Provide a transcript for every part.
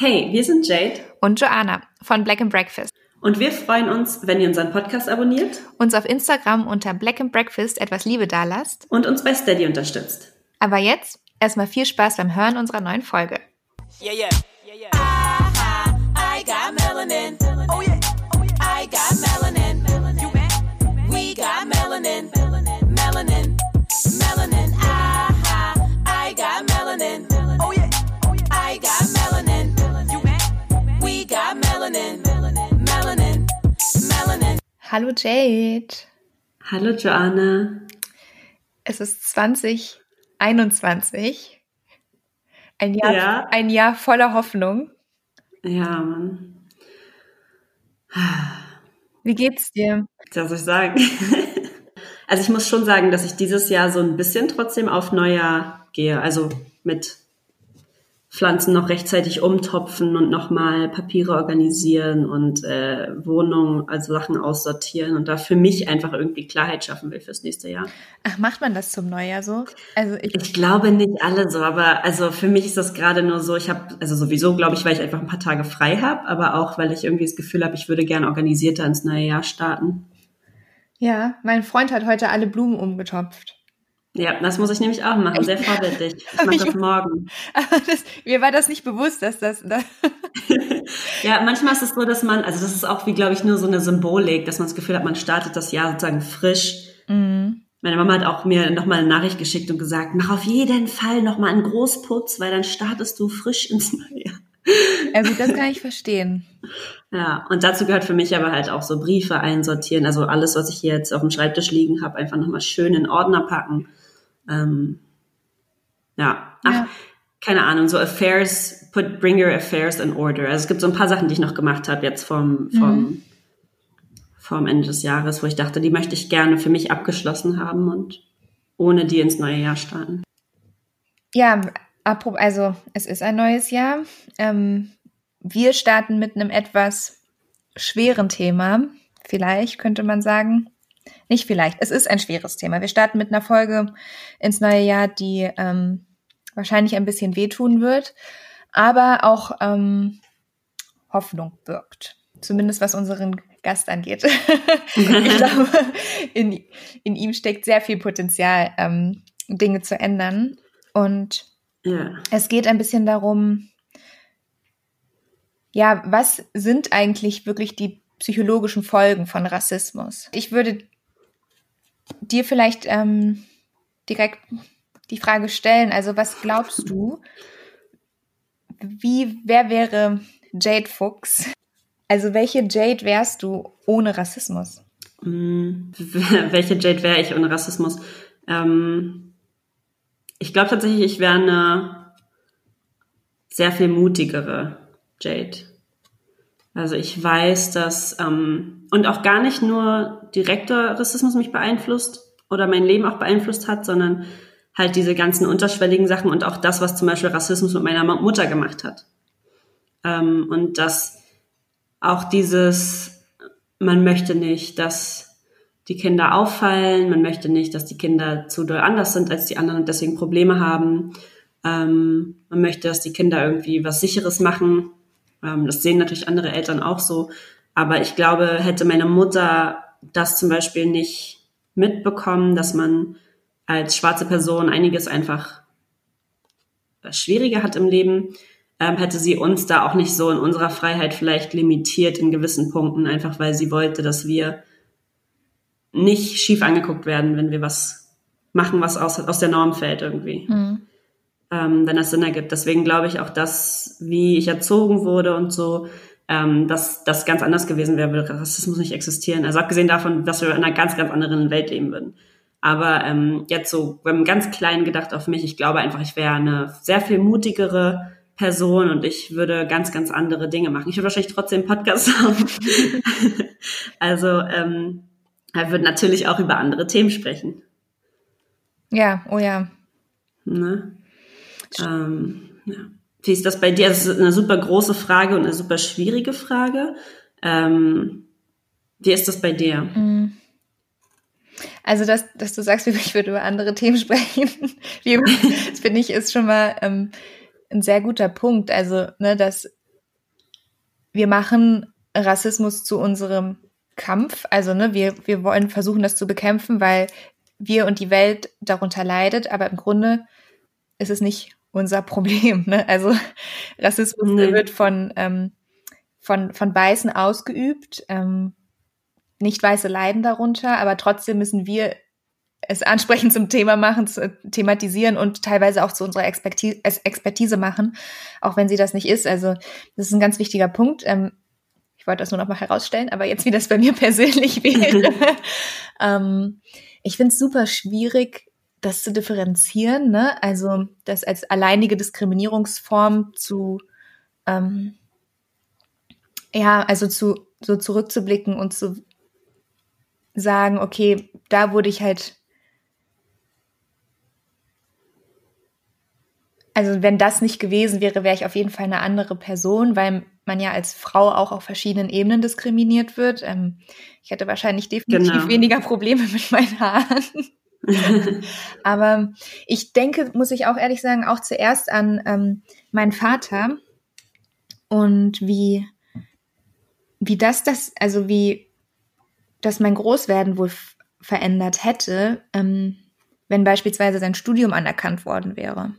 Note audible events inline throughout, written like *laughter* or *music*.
Hey, wir sind Jade und Joanna von Black and Breakfast. Und wir freuen uns, wenn ihr unseren Podcast abonniert, uns auf Instagram unter Black and Breakfast etwas Liebe dalasst und uns bei Steady unterstützt. Aber jetzt erstmal viel Spaß beim Hören unserer neuen Folge. Yeah, yeah. Yeah, Hallo Jade. Hallo Joanna. Es ist 2021. Ein Jahr, ja. ein Jahr voller Hoffnung. Ja, Mann. Wie geht's dir? Was soll ich sagen? *laughs* Also ich muss schon sagen, dass ich dieses Jahr so ein bisschen trotzdem auf Neujahr gehe. Also mit Pflanzen noch rechtzeitig umtopfen und nochmal Papiere organisieren und äh, Wohnungen, also Sachen aussortieren und da für mich einfach irgendwie Klarheit schaffen will fürs nächste Jahr. Ach, macht man das zum Neujahr so? Also ich, ich glaube nicht alle so, aber also für mich ist das gerade nur so, ich habe, also sowieso glaube ich, weil ich einfach ein paar Tage frei habe, aber auch, weil ich irgendwie das Gefühl habe, ich würde gerne organisierter ins neue Jahr starten. Ja, mein Freund hat heute alle Blumen umgetopft. Ja, das muss ich nämlich auch machen, sehr vorbildlich. *laughs* Ich mache das morgen. Das, mir war das nicht bewusst, dass das. das *laughs* ja, manchmal ist es so, dass man, also das ist auch wie, glaube ich, nur so eine Symbolik, dass man das Gefühl hat, man startet das Jahr sozusagen frisch. Mhm. Meine Mama hat auch mir nochmal eine Nachricht geschickt und gesagt, mach auf jeden Fall nochmal einen Großputz, weil dann startest du frisch ins neue Jahr. Also das kann ich verstehen. Ja, und dazu gehört für mich aber halt auch so Briefe einsortieren, also alles, was ich hier jetzt auf dem Schreibtisch liegen habe, einfach nochmal schön in Ordner packen ähm, ja, ach, ja. keine Ahnung, so Affairs, put, bring your affairs in order. Also es gibt so ein paar Sachen, die ich noch gemacht habe jetzt vom, vom, mhm. vom Ende des Jahres, wo ich dachte, die möchte ich gerne für mich abgeschlossen haben und ohne die ins neue Jahr starten. Ja, also es ist ein neues Jahr. Ähm, wir starten mit einem etwas schweren Thema, vielleicht könnte man sagen. Nicht vielleicht, es ist ein schweres Thema. Wir starten mit einer Folge ins neue Jahr, die ähm, wahrscheinlich ein bisschen wehtun wird, aber auch ähm, Hoffnung birgt. Zumindest was unseren Gast angeht. *laughs* ich glaube, in, in ihm steckt sehr viel Potenzial, ähm, Dinge zu ändern. Und ja. es geht ein bisschen darum, ja, was sind eigentlich wirklich die psychologischen Folgen von Rassismus? Ich würde dir vielleicht ähm, direkt die Frage stellen. Also was glaubst du? Wie, wer wäre Jade Fuchs? Also welche Jade wärst du ohne Rassismus? Mm, *laughs* welche Jade wäre ich ohne Rassismus? Ähm, ich glaube tatsächlich, ich wäre eine sehr viel mutigere Jade. Also ich weiß, dass ähm, und auch gar nicht nur direkter Rassismus mich beeinflusst oder mein Leben auch beeinflusst hat, sondern halt diese ganzen unterschwelligen Sachen und auch das, was zum Beispiel Rassismus mit meiner Mutter gemacht hat. Ähm, und dass auch dieses, man möchte nicht, dass die Kinder auffallen, man möchte nicht, dass die Kinder zu doll anders sind als die anderen und deswegen Probleme haben. Ähm, man möchte, dass die Kinder irgendwie was Sicheres machen ähm, das sehen natürlich andere Eltern auch so. Aber ich glaube, hätte meine Mutter das zum Beispiel nicht mitbekommen, dass man als schwarze Person einiges einfach schwieriger hat im Leben, ähm, hätte sie uns da auch nicht so in unserer Freiheit vielleicht limitiert in gewissen Punkten, einfach weil sie wollte, dass wir nicht schief angeguckt werden, wenn wir was machen, was aus, aus der Norm fällt irgendwie. Mhm ähm, wenn das Sinn ergibt. Deswegen glaube ich auch, dass, wie ich erzogen wurde und so, ähm, dass das ganz anders gewesen wäre, würde Rassismus nicht existieren. Also abgesehen davon, dass wir in einer ganz, ganz anderen Welt leben würden. Aber ähm, jetzt so, wir haben ganz klein gedacht auf mich, ich glaube einfach, ich wäre eine sehr viel mutigere Person und ich würde ganz, ganz andere Dinge machen. Ich würde wahrscheinlich trotzdem Podcast *laughs* haben. also ähm, er würde natürlich auch über andere Themen sprechen. Ja, oh ja. Ne? Ähm, ja. Wie ist das bei dir? Das ist eine super große Frage und eine super schwierige Frage. Ähm, wie ist das bei dir? Mm. Also, dass, dass du sagst, *laughs* ich würde über andere Themen sprechen, *laughs* *laughs* das finde ich ist schon mal ähm, ein sehr guter Punkt. Also, ne, dass wir machen Rassismus zu unserem Kampf. Also ne, wir, wir wollen versuchen, das zu bekämpfen, weil wir und die Welt darunter leidet, aber im Grunde ist es nicht unser Problem. Ne? Also *laughs* Rassismus nee. wird von, ähm, von, von Weißen ausgeübt. Ähm, nicht Weiße leiden darunter, aber trotzdem müssen wir es ansprechend zum Thema machen, zu, thematisieren und teilweise auch zu unserer Expertise, Expertise machen, auch wenn sie das nicht ist. Also das ist ein ganz wichtiger Punkt. Ähm, ich wollte das nur noch mal herausstellen, aber jetzt, wie das bei mir *laughs* persönlich wäre. *laughs* ähm, ich finde es super schwierig, das zu differenzieren, ne? Also das als alleinige Diskriminierungsform zu ähm, ja, also zu so zurückzublicken und zu sagen, okay, da wurde ich halt also wenn das nicht gewesen wäre, wäre ich auf jeden Fall eine andere Person, weil man ja als Frau auch auf verschiedenen Ebenen diskriminiert wird. Ähm, ich hätte wahrscheinlich definitiv genau. weniger Probleme mit meinen Haaren. *laughs* Aber ich denke, muss ich auch ehrlich sagen, auch zuerst an ähm, meinen Vater und wie, wie das, das, also wie das mein Großwerden wohl verändert hätte, ähm, wenn beispielsweise sein Studium anerkannt worden wäre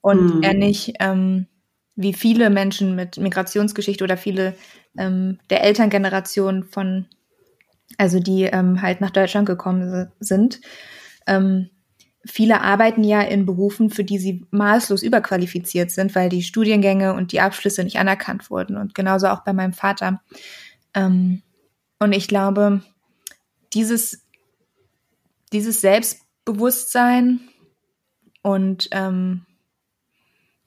und mhm. er nicht ähm, wie viele Menschen mit Migrationsgeschichte oder viele ähm, der Elterngeneration von, also die ähm, halt nach Deutschland gekommen sind, ähm, viele arbeiten ja in Berufen, für die sie maßlos überqualifiziert sind, weil die Studiengänge und die Abschlüsse nicht anerkannt wurden. Und genauso auch bei meinem Vater. Ähm, und ich glaube, dieses, dieses Selbstbewusstsein und ähm,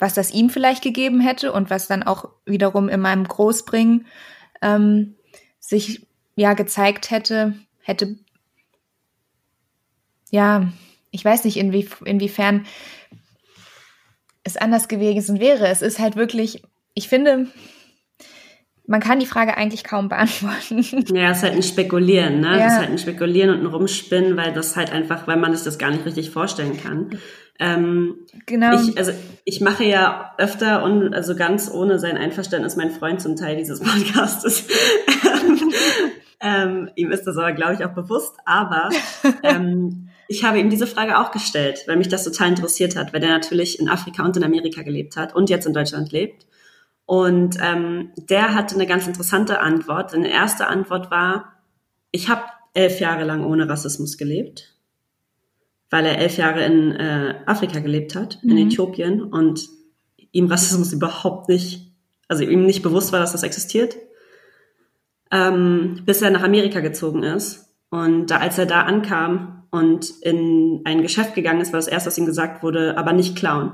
was das ihm vielleicht gegeben hätte und was dann auch wiederum in meinem Großbringen ähm, sich ja gezeigt hätte, hätte ja, ich weiß nicht, inwie, inwiefern es anders gewesen wäre. Es ist halt wirklich, ich finde, man kann die Frage eigentlich kaum beantworten. Ja, es ist halt ein Spekulieren, ne? Ja. Es ist halt ein Spekulieren und ein Rumspinnen, weil das halt einfach, weil man sich das gar nicht richtig vorstellen kann. Ähm, genau. Ich, also ich mache ja öfter und also ganz ohne sein Einverständnis mein Freund zum Teil dieses *laughs* Podcastes. *laughs* ähm, ihm ist das aber, glaube ich, auch bewusst. Aber *laughs* ähm, ich habe ihm diese Frage auch gestellt, weil mich das total interessiert hat, weil der natürlich in Afrika und in Amerika gelebt hat und jetzt in Deutschland lebt. Und ähm, der hatte eine ganz interessante Antwort. Eine erste Antwort war, ich habe elf Jahre lang ohne Rassismus gelebt weil er elf Jahre in äh, Afrika gelebt hat, mhm. in Äthiopien und ihm Rassismus überhaupt nicht, also ihm nicht bewusst war, dass das existiert, ähm, bis er nach Amerika gezogen ist. Und da, als er da ankam und in ein Geschäft gegangen ist, war das erste, was ihm gesagt wurde, aber nicht klauen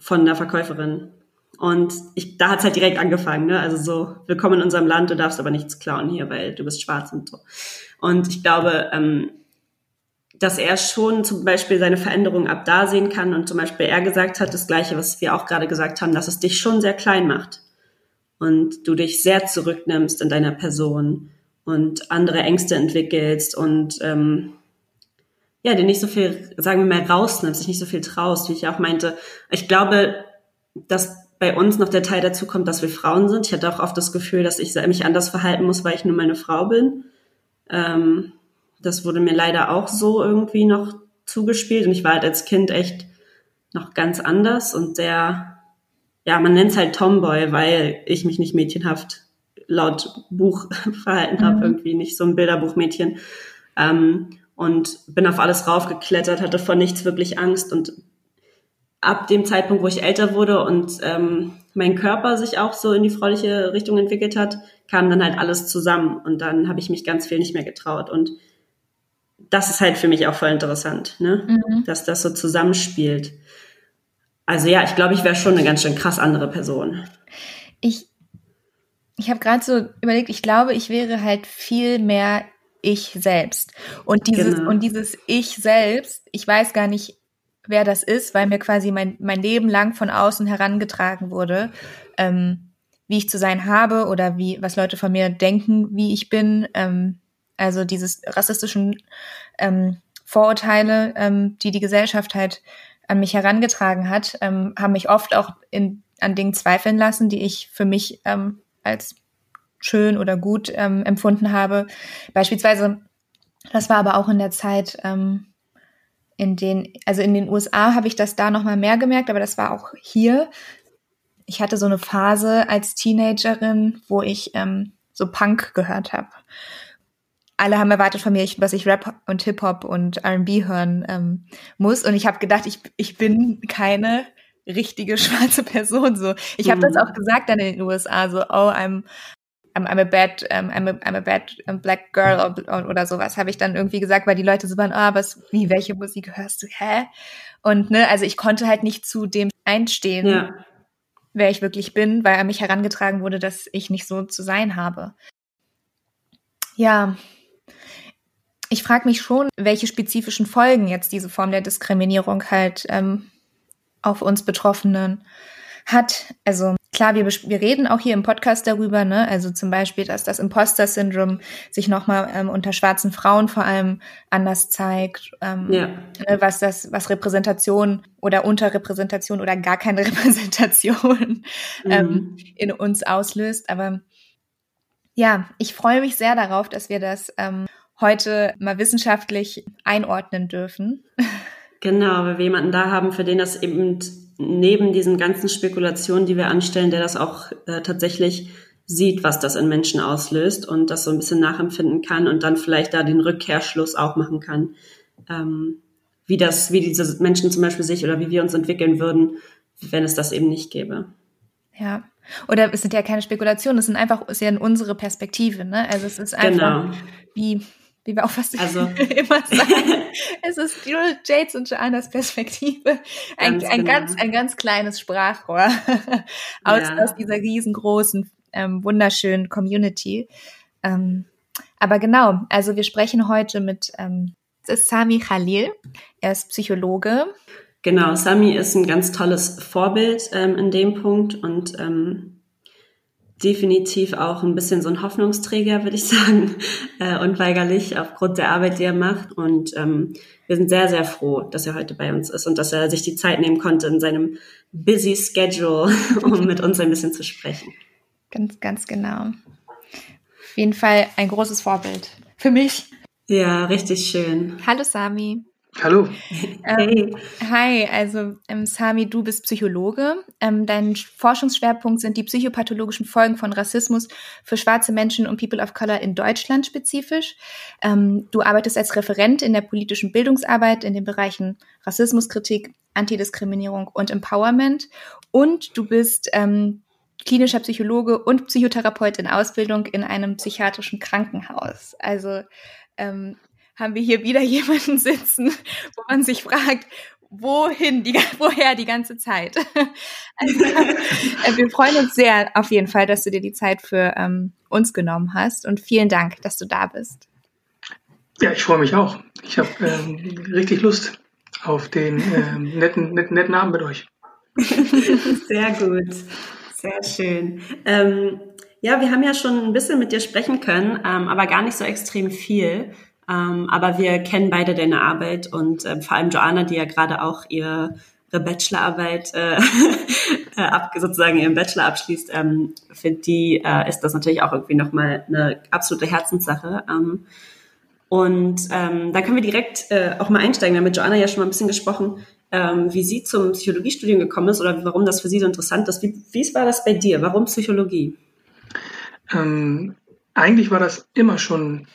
von der Verkäuferin. Und ich, da hat's halt direkt angefangen, ne? Also so, willkommen in unserem Land, du darfst aber nichts klauen hier, weil du bist schwarz und so. Und ich glaube, ähm, dass er schon zum Beispiel seine Veränderung ab da sehen kann und zum Beispiel er gesagt hat, das Gleiche, was wir auch gerade gesagt haben, dass es dich schon sehr klein macht und du dich sehr zurücknimmst in deiner Person und andere Ängste entwickelst und ähm, ja, dir nicht so viel, sagen wir mal, rausnimmst, dich nicht so viel traust, wie ich auch meinte. Ich glaube, dass bei uns noch der Teil dazu kommt, dass wir Frauen sind. Ich hatte auch oft das Gefühl, dass ich mich anders verhalten muss, weil ich nur meine Frau bin. Ähm, das wurde mir leider auch so irgendwie noch zugespielt und ich war halt als Kind echt noch ganz anders und sehr, ja, man nennt es halt Tomboy, weil ich mich nicht mädchenhaft laut Buch *laughs* verhalten mhm. habe, irgendwie nicht so ein Bilderbuchmädchen. Ähm, und bin auf alles raufgeklettert, hatte vor nichts wirklich Angst und ab dem Zeitpunkt, wo ich älter wurde und ähm, mein Körper sich auch so in die freuliche Richtung entwickelt hat, kam dann halt alles zusammen und dann habe ich mich ganz viel nicht mehr getraut und das ist halt für mich auch voll interessant, ne? Mhm. dass das so zusammenspielt. Also ja, ich glaube, ich wäre schon eine ganz schön krass andere Person. Ich, ich habe gerade so überlegt, ich glaube, ich wäre halt viel mehr ich selbst. Und dieses, genau. und dieses Ich selbst, ich weiß gar nicht, wer das ist, weil mir quasi mein, mein Leben lang von außen herangetragen wurde, ähm, wie ich zu sein habe oder wie, was Leute von mir denken, wie ich bin. Ähm, also dieses rassistischen ähm, Vorurteile, ähm, die die Gesellschaft halt an mich herangetragen hat, ähm, haben mich oft auch in, an Dingen zweifeln lassen, die ich für mich ähm, als schön oder gut ähm, empfunden habe. Beispielsweise, das war aber auch in der Zeit, ähm, in den, also in den USA habe ich das da nochmal mehr gemerkt, aber das war auch hier. Ich hatte so eine Phase als Teenagerin, wo ich ähm, so Punk gehört habe. Alle haben erwartet von mir, dass ich Rap und Hip-Hop und RB hören ähm, muss. Und ich habe gedacht, ich, ich bin keine richtige *laughs* schwarze Person. So, ich habe mhm. das auch gesagt dann in den USA, so, oh, I'm I'm, I'm a bad, um, I'm, a, I'm a bad black girl oder, oder sowas, habe ich dann irgendwie gesagt, weil die Leute so waren, ah, oh, was, wie, welche Musik hörst du, hä? Und ne, also ich konnte halt nicht zu dem einstehen, ja. wer ich wirklich bin, weil an mich herangetragen wurde, dass ich nicht so zu sein habe. Ja, ich frage mich schon, welche spezifischen Folgen jetzt diese Form der Diskriminierung halt ähm, auf uns Betroffenen hat. Also klar, wir, wir reden auch hier im Podcast darüber, ne? Also zum Beispiel, dass das Imposter-Syndrom sich nochmal ähm, unter schwarzen Frauen vor allem anders zeigt, ähm, ja. ne, was das, was Repräsentation oder Unterrepräsentation oder gar keine *laughs* Repräsentation ähm, mhm. in uns auslöst. Aber ja, ich freue mich sehr darauf, dass wir das ähm, heute mal wissenschaftlich einordnen dürfen. Genau, weil wir jemanden da haben, für den das eben neben diesen ganzen Spekulationen, die wir anstellen, der das auch äh, tatsächlich sieht, was das in Menschen auslöst und das so ein bisschen nachempfinden kann und dann vielleicht da den Rückkehrschluss auch machen kann, ähm, wie das, wie diese Menschen zum Beispiel sich oder wie wir uns entwickeln würden, wenn es das eben nicht gäbe. Ja. Oder es sind ja keine Spekulationen, es sind einfach, es ist ja unsere Perspektive, ne? Also es ist einfach genau. wie wie wir auch fast *laughs* also, immer *laughs* sagen. es ist nur Jades und Joannas Perspektive. Ein ganz, ein, genau. ganz, ein ganz kleines Sprachrohr *laughs* aus, ja. aus dieser riesengroßen, ähm, wunderschönen Community. Ähm, aber genau, also wir sprechen heute mit ähm, Sami Khalil. Er ist Psychologe. Genau, Sami ist ein ganz tolles Vorbild ähm, in dem Punkt und ähm, definitiv auch ein bisschen so ein Hoffnungsträger, würde ich *laughs* sagen, äh, unweigerlich aufgrund der Arbeit, die er macht. Und ähm, wir sind sehr, sehr froh, dass er heute bei uns ist und dass er sich die Zeit nehmen konnte in seinem busy Schedule, *laughs* um mit uns ein bisschen zu sprechen. Ganz, ganz genau. Auf jeden Fall ein großes Vorbild für mich. Ja, richtig schön. Hallo Sami. Hallo. Ähm, hi, also ähm, Sami, du bist Psychologe. Ähm, dein Forschungsschwerpunkt sind die psychopathologischen Folgen von Rassismus für schwarze Menschen und People of Color in Deutschland spezifisch. Ähm, du arbeitest als Referent in der politischen Bildungsarbeit in den Bereichen Rassismuskritik, Antidiskriminierung und Empowerment. Und du bist ähm, klinischer Psychologe und Psychotherapeut in Ausbildung in einem psychiatrischen Krankenhaus. Also ähm, haben wir hier wieder *laughs* jemanden sitzen, wo man sich fragt, wohin, die, woher die ganze Zeit. *laughs* Also, äh, wir freuen uns sehr auf jeden Fall, dass du dir die Zeit für ähm, uns genommen hast und vielen Dank, dass du da bist. Ja, ich freue mich auch. Ich habe ähm, richtig Lust auf den ähm, *laughs* netten, netten, netten Abend mit euch. Sehr gut, sehr schön. Ähm, ja, wir haben ja schon ein bisschen mit dir sprechen können, ähm, aber gar nicht so extrem viel. Ähm, aber wir kennen beide deine Arbeit und äh, vor allem Joanna, die ja gerade auch ihre, Bachelorarbeit äh, *laughs* äh, ab, sozusagen ihren Bachelor abschließt, ähm, für die äh, ist das natürlich auch irgendwie nochmal eine absolute Herzenssache. Ähm, und ähm, da können wir direkt äh, auch mal einsteigen. Wir haben mit Joanna ja schon mal ein bisschen gesprochen, ähm, wie sie zum Psychologiestudium gekommen ist oder warum das für sie so interessant ist. Wie, wie war das bei dir? Warum Psychologie? Ähm, eigentlich war das immer schon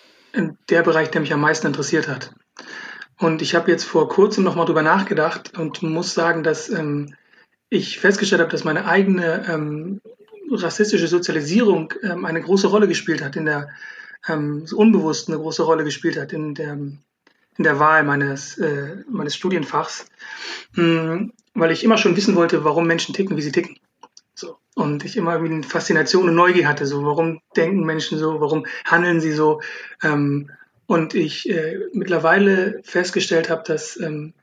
der Bereich, der mich am meisten interessiert hat. Und ich habe jetzt vor kurzem nochmal drüber nachgedacht und muss sagen, dass ähm, ich festgestellt habe, dass meine eigene ähm, rassistische Sozialisierung ähm, eine große Rolle gespielt hat, in der ähm, unbewusst eine große Rolle gespielt hat in der, in der Wahl meines, äh, meines Studienfachs, mhm, weil ich immer schon wissen wollte, warum Menschen ticken, wie sie ticken. Und ich immer irgendwie eine Faszination und Neugier hatte, so warum denken Menschen so, warum handeln sie so. Ähm, und ich äh, mittlerweile festgestellt habe, dass ähm,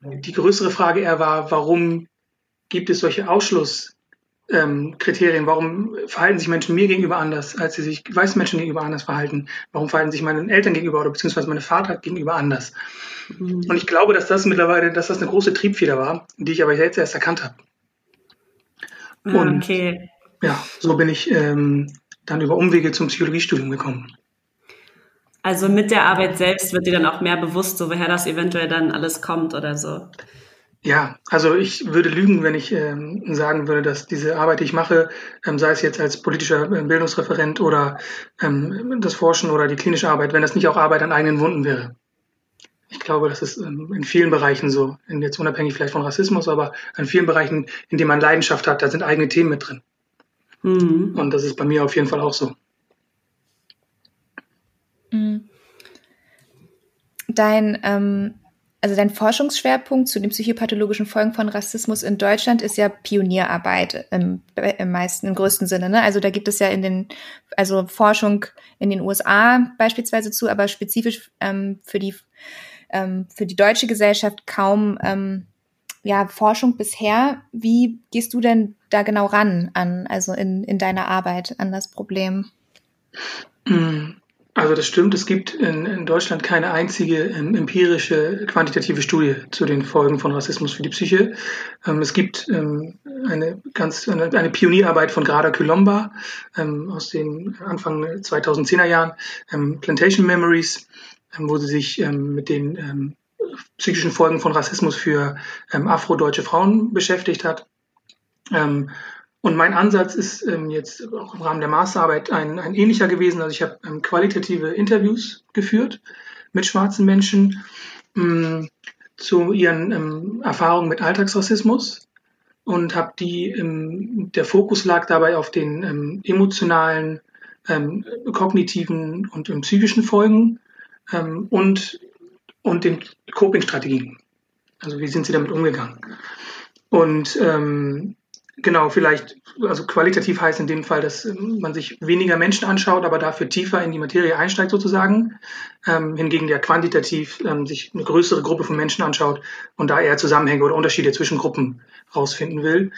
die größere Frage eher war, warum gibt es solche Ausschlusskriterien? Ähm, warum verhalten sich Menschen mir gegenüber anders, als sie sich weißen Menschen gegenüber anders verhalten? Warum verhalten sich meinen Eltern gegenüber oder beziehungsweise meine Vater gegenüber anders? Mhm. Und ich glaube, dass das mittlerweile, dass das eine große Triebfeder war, die ich aber jetzt erst erkannt habe. Ah, und okay. ja, so bin ich ähm, dann über Umwege zum Psychologiestudium gekommen. Also mit der Arbeit selbst wird dir dann auch mehr bewusst, so woher das eventuell dann alles kommt oder so. Ja, also ich würde lügen, wenn ich ähm, sagen würde, dass diese Arbeit, die ich mache, ähm, sei es jetzt als politischer äh, Bildungsreferent oder ähm, das Forschen oder die klinische Arbeit, wenn das nicht auch Arbeit an eigenen Wunden wäre. Ich glaube, das ist in vielen Bereichen so, jetzt unabhängig vielleicht von Rassismus, aber in vielen Bereichen, in denen man Leidenschaft hat, da sind eigene Themen mit drin. Mhm. Und das ist bei mir auf jeden Fall auch so. Mhm. Dein, ähm, also dein Forschungsschwerpunkt zu den psychopathologischen Folgen von Rassismus in Deutschland ist ja Pionierarbeit im, im meisten, im größten Sinne. Ne? Also da gibt es ja in den, also Forschung in den USA beispielsweise zu, aber spezifisch ähm, für die ähm, für die deutsche Gesellschaft kaum ähm, ja, Forschung bisher. Wie gehst du denn da genau ran an, also in, in deiner Arbeit an das Problem? Also das stimmt, es gibt in, in Deutschland keine einzige ähm, empirische quantitative Studie zu den Folgen von Rassismus für die Psyche. Ähm, es gibt ähm, eine ganz eine, eine Pionierarbeit von Grada Colomba ähm, aus den Anfang 2010er Jahren, ähm, Plantation Memories, wo sie sich mit den psychischen Folgen von Rassismus für afrodeutsche Frauen beschäftigt hat. Und mein Ansatz ist ähm, jetzt auch im Rahmen der Masterarbeit ein, ein ähnlicher gewesen. Also ich habe ähm, qualitative Interviews geführt mit schwarzen Menschen ähm, zu ihren ähm, Erfahrungen mit Alltagsrassismus und habe die, ähm, der Fokus lag dabei auf den ähm, emotionalen, ähm, kognitiven und ähm, psychischen Folgen ähm, und, und den Coping-Strategien. Also wie sind sie damit umgegangen? Und ähm, Genau, vielleicht, also qualitativ heißt in dem Fall, dass ähm, man sich weniger Menschen anschaut, aber dafür tiefer in die Materie einsteigt sozusagen. Ähm, hingegen der quantitativ ähm, sich eine größere Gruppe von Menschen anschaut und da eher Zusammenhänge oder Unterschiede zwischen Gruppen rausfinden will.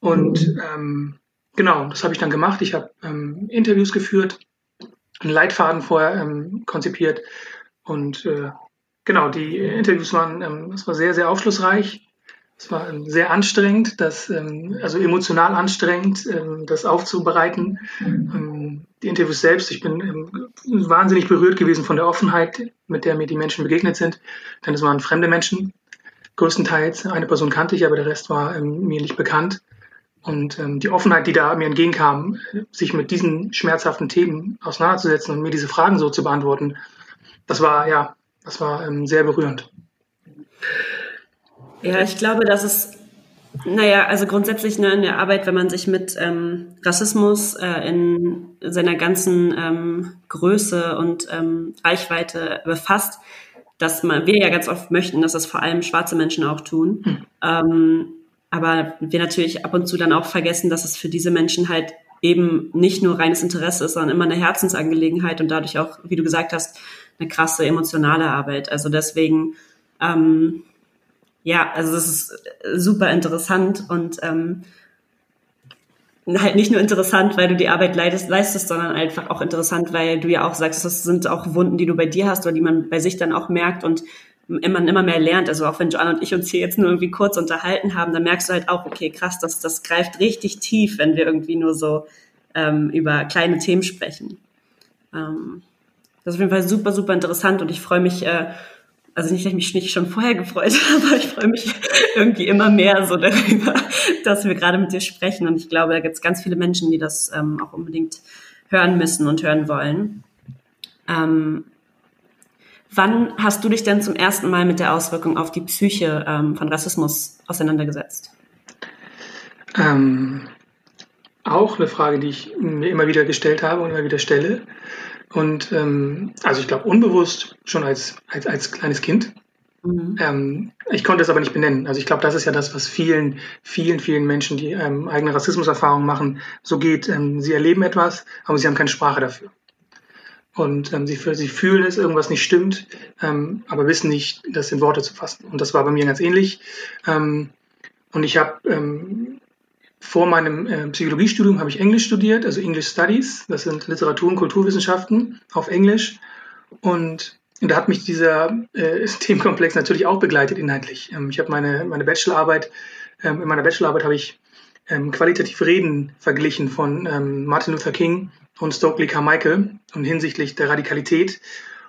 Und ähm, genau, das habe ich dann gemacht. Ich habe ähm, Interviews geführt, einen Leitfaden vorher ähm, konzipiert und äh, genau, die Interviews waren, ähm, das war sehr, sehr aufschlussreich es war ähm, sehr anstrengend, das, ähm, also emotional anstrengend, ähm, das aufzubereiten. Die Interviews selbst, ich bin wahnsinnig berührt gewesen von der Offenheit, mit der mir die Menschen begegnet sind, denn es waren fremde Menschen, größtenteils. Eine Person kannte ich, aber der Rest war mir nicht bekannt. Und die Offenheit, die da mir entgegenkam, sich mit diesen schmerzhaften Themen auseinanderzusetzen und mir diese Fragen so zu beantworten, das war, ja, das war sehr berührend. Ja, ich glaube, dass es, naja, also grundsätzlich ne, in der Arbeit, wenn man sich mit ähm, Rassismus äh, in seiner ganzen ähm, Größe und ähm, Reichweite befasst, dass man, wir ja ganz oft möchten, dass das vor allem schwarze Menschen auch tun. Mhm. Ähm, aber wir natürlich ab und zu dann auch vergessen, dass es für diese Menschen halt eben nicht nur reines Interesse ist, sondern immer eine Herzensangelegenheit und dadurch auch, wie du gesagt hast, eine krasse emotionale Arbeit. Also deswegen ähm, ja, also das ist super interessant und ähm, halt nicht nur interessant, weil du die Arbeit leistest, leistest, sondern einfach auch interessant, weil du ja auch sagst, das sind auch Wunden, die du bei dir hast oder die man bei sich dann auch merkt und man immer mehr lernt. Also auch wenn Joanna und ich uns hier jetzt nur irgendwie kurz unterhalten haben, dann merkst du halt auch, okay, krass, das, das greift richtig tief, wenn wir irgendwie nur so ähm, über kleine Themen sprechen. Ähm, das ist auf jeden Fall super, super interessant und ich freue mich äh, also nicht, dass ich mich schon vorher gefreut *laughs* habe, aber ich freue mich irgendwie immer mehr so darüber, *laughs* dass wir gerade mit dir sprechen. Und ich glaube, da gibt es ganz viele Menschen, die das ähm, auch unbedingt hören müssen und hören wollen. Ähm, wann hast du dich denn zum ersten Mal mit der Auswirkung auf die Psyche ähm, von Rassismus auseinandergesetzt? Ähm, auch eine Frage, die ich mir immer wieder gestellt habe und immer wieder stelle. Und ähm, also ich glaube unbewusst schon als, als, als kleines Kind. Mhm. Ähm, ich konnte es aber nicht benennen. Also ich glaube, das ist ja das, was vielen, vielen, vielen Menschen, die ähm, eigene Rassismuserfahrungen machen, so geht. Ähm, sie erleben etwas, aber sie haben keine Sprache dafür. Und ähm, sie, sie fühlen es, irgendwas nicht stimmt, ähm, aber wissen nicht, das in Worte zu fassen. Und das war bei mir ganz ähnlich. Ähm, und ich habe ähm, vor meinem äh, Psychologiestudium habe ich Englisch studiert, also English Studies. Das sind Literatur- und Kulturwissenschaften auf Englisch. Und, da hat mich dieser äh, *laughs* Themenkomplex natürlich auch begleitet inhaltlich. Ähm, ich habe meine, meine Bachelorarbeit, ähm, in meiner Bachelorarbeit habe ich ähm, qualitative Reden verglichen von ähm, Martin Luther King und Stokely Carmichael und hinsichtlich der Radikalität.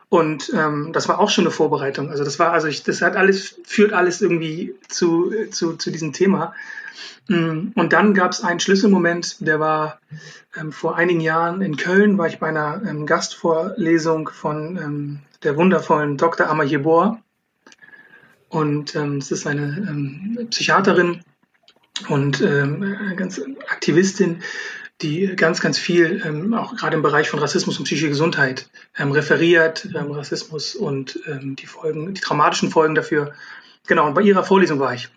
Und ähm, das war auch schon eine Vorbereitung. Also das war, also ich, das hat alles, führt alles irgendwie zu, zu, zu diesem Thema. Mm, und dann gab es einen Schlüsselmoment, der war ähm, vor einigen Jahren in Köln, war ich bei einer ähm, Gastvorlesung von ähm, der wundervollen Dr. Amma Jebor. Und ähm, es ist eine ähm, Psychiaterin und ähm, ganz Aktivistin, die ganz, ganz viel, ähm, auch gerade im Bereich von Rassismus und psychische Gesundheit, ähm, referiert, ähm, Rassismus und ähm, die Folgen, die traumatischen Folgen dafür. Genau, und bei ihrer Vorlesung war ich.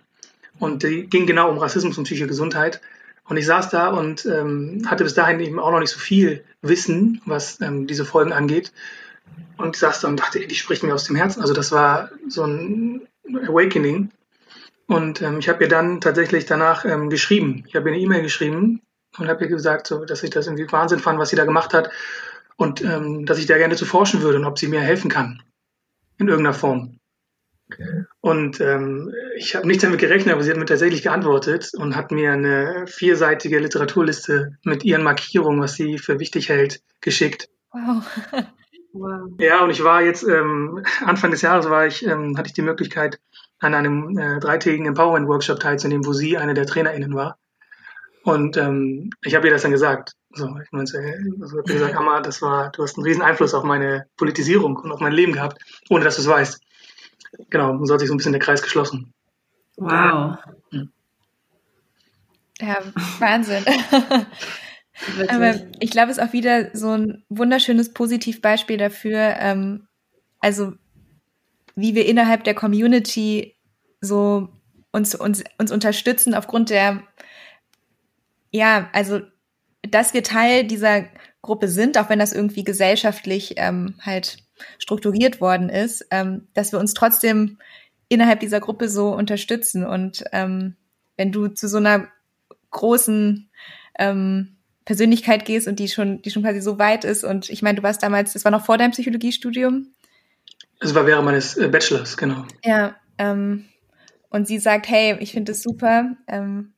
Und die ging genau um Rassismus und psychische Gesundheit. Und ich saß da und ähm, hatte bis dahin eben auch noch nicht so viel Wissen, was ähm, diese Folgen angeht. Und saß da und dachte, die spricht mir aus dem Herzen. Also das war so ein Awakening. Und ich habe ihr dann tatsächlich danach geschrieben. Ich habe ihr eine E-Mail geschrieben und habe ihr gesagt, so, dass ich das irgendwie Wahnsinn fand, was sie da gemacht hat und ähm, dass ich da gerne zu forschen würde und ob sie mir helfen kann in irgendeiner Form. Okay. Und ähm, ich habe nicht damit gerechnet, aber sie hat mir tatsächlich geantwortet und hat mir eine vierseitige Literaturliste mit ihren Markierungen, was sie für wichtig hält, geschickt. Wow. wow. Ja, und ich war jetzt ähm, Anfang des Jahres war ich, ähm, hatte ich die Möglichkeit, an einem äh, dreitägigen Empowerment-Workshop teilzunehmen, wo sie eine der TrainerInnen war. Und ähm, ich habe ihr das dann gesagt. So, ich meinte, also ich habe gesagt, Amma, das war, du hast einen riesen Einfluss auf meine Politisierung und auf mein Leben gehabt, ohne dass du es weißt. Genau, so hat sich so ein bisschen der Kreis geschlossen. Wow. Ja, Wahnsinn. *laughs* Aber ich glaube, es ist auch wieder so ein wunderschönes Positivbeispiel dafür, ähm, also wie wir innerhalb der Community so uns, uns, uns unterstützen aufgrund der ja, also dass wir Teil dieser Gruppe sind, auch wenn das irgendwie gesellschaftlich ähm, halt strukturiert worden ist, ähm, dass wir uns trotzdem innerhalb dieser Gruppe so unterstützen. Und ähm, wenn du zu so einer großen ähm, Persönlichkeit gehst und die schon, die schon quasi so weit ist, und ich meine, du warst damals, das war noch vor deinem Psychologiestudium. Es war während meines äh, Bachelors, genau. Ja, ähm, und sie sagt, hey, ich finde das super. Ähm,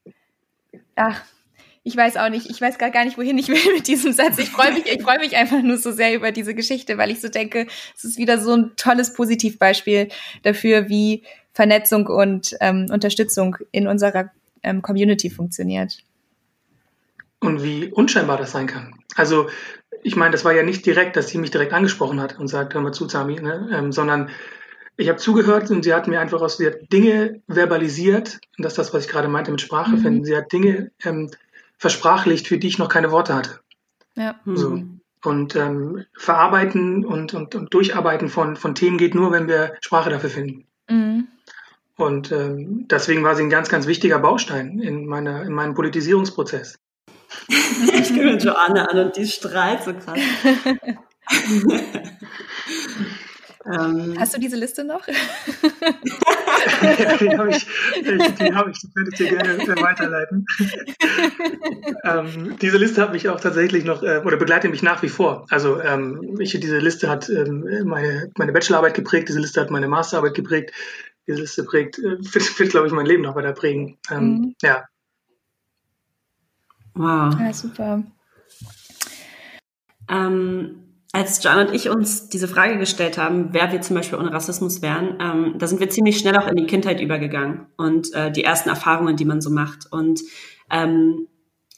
ach, ich weiß auch nicht, ich weiß gar, gar nicht, wohin ich *laughs* will mit diesem Satz. Ich freue mich, ich freue mich einfach nur so sehr über diese Geschichte, weil ich so denke, es ist wieder so ein tolles Positivbeispiel dafür, wie Vernetzung und ähm, Unterstützung in unserer ähm, Community funktioniert. Und wie unscheinbar das sein kann. Also ich meine, das war ja nicht direkt, dass sie mich direkt angesprochen hat und sagt, hör mal zu, Sami, ne? ähm, sondern ich habe zugehört und sie hat mir einfach aus, sie hat Dinge verbalisiert, und das ist das, was ich gerade meinte mit Sprache mhm. finden. Sie hat Dinge ähm, versprachlicht, für die ich noch keine Worte hatte. Ja. So. Mhm. Und ähm, verarbeiten und, und, und durcharbeiten von, von Themen geht nur, wenn wir Sprache dafür finden. Mhm. Und ähm, deswegen war sie ein ganz, ganz wichtiger Baustein in, meiner, in meinem Politisierungsprozess. Ich gucke Joanne an und die strahlt so krass. *laughs* Ähm, Hast du diese Liste noch? *laughs* *laughs* die habe ich, die, hab ich, die könnte ich dir gerne weiterleiten. *laughs* ähm, diese Liste hat mich auch tatsächlich noch, äh, oder begleitet mich nach wie vor. Also ähm, ich, diese Liste hat ähm, meine, meine Bachelorarbeit geprägt, diese Liste hat meine Masterarbeit geprägt, diese Liste prägt, äh, wird, wird glaube ich, mein Leben noch weiter prägen. Ähm, mhm. Ja. Wow. Ja, super. Ähm, als John und ich uns diese Frage gestellt haben, wer wir zum Beispiel ohne Rassismus wären, ähm, da sind wir ziemlich schnell auch in die Kindheit übergegangen und äh, die ersten Erfahrungen, die man so macht. Und ähm,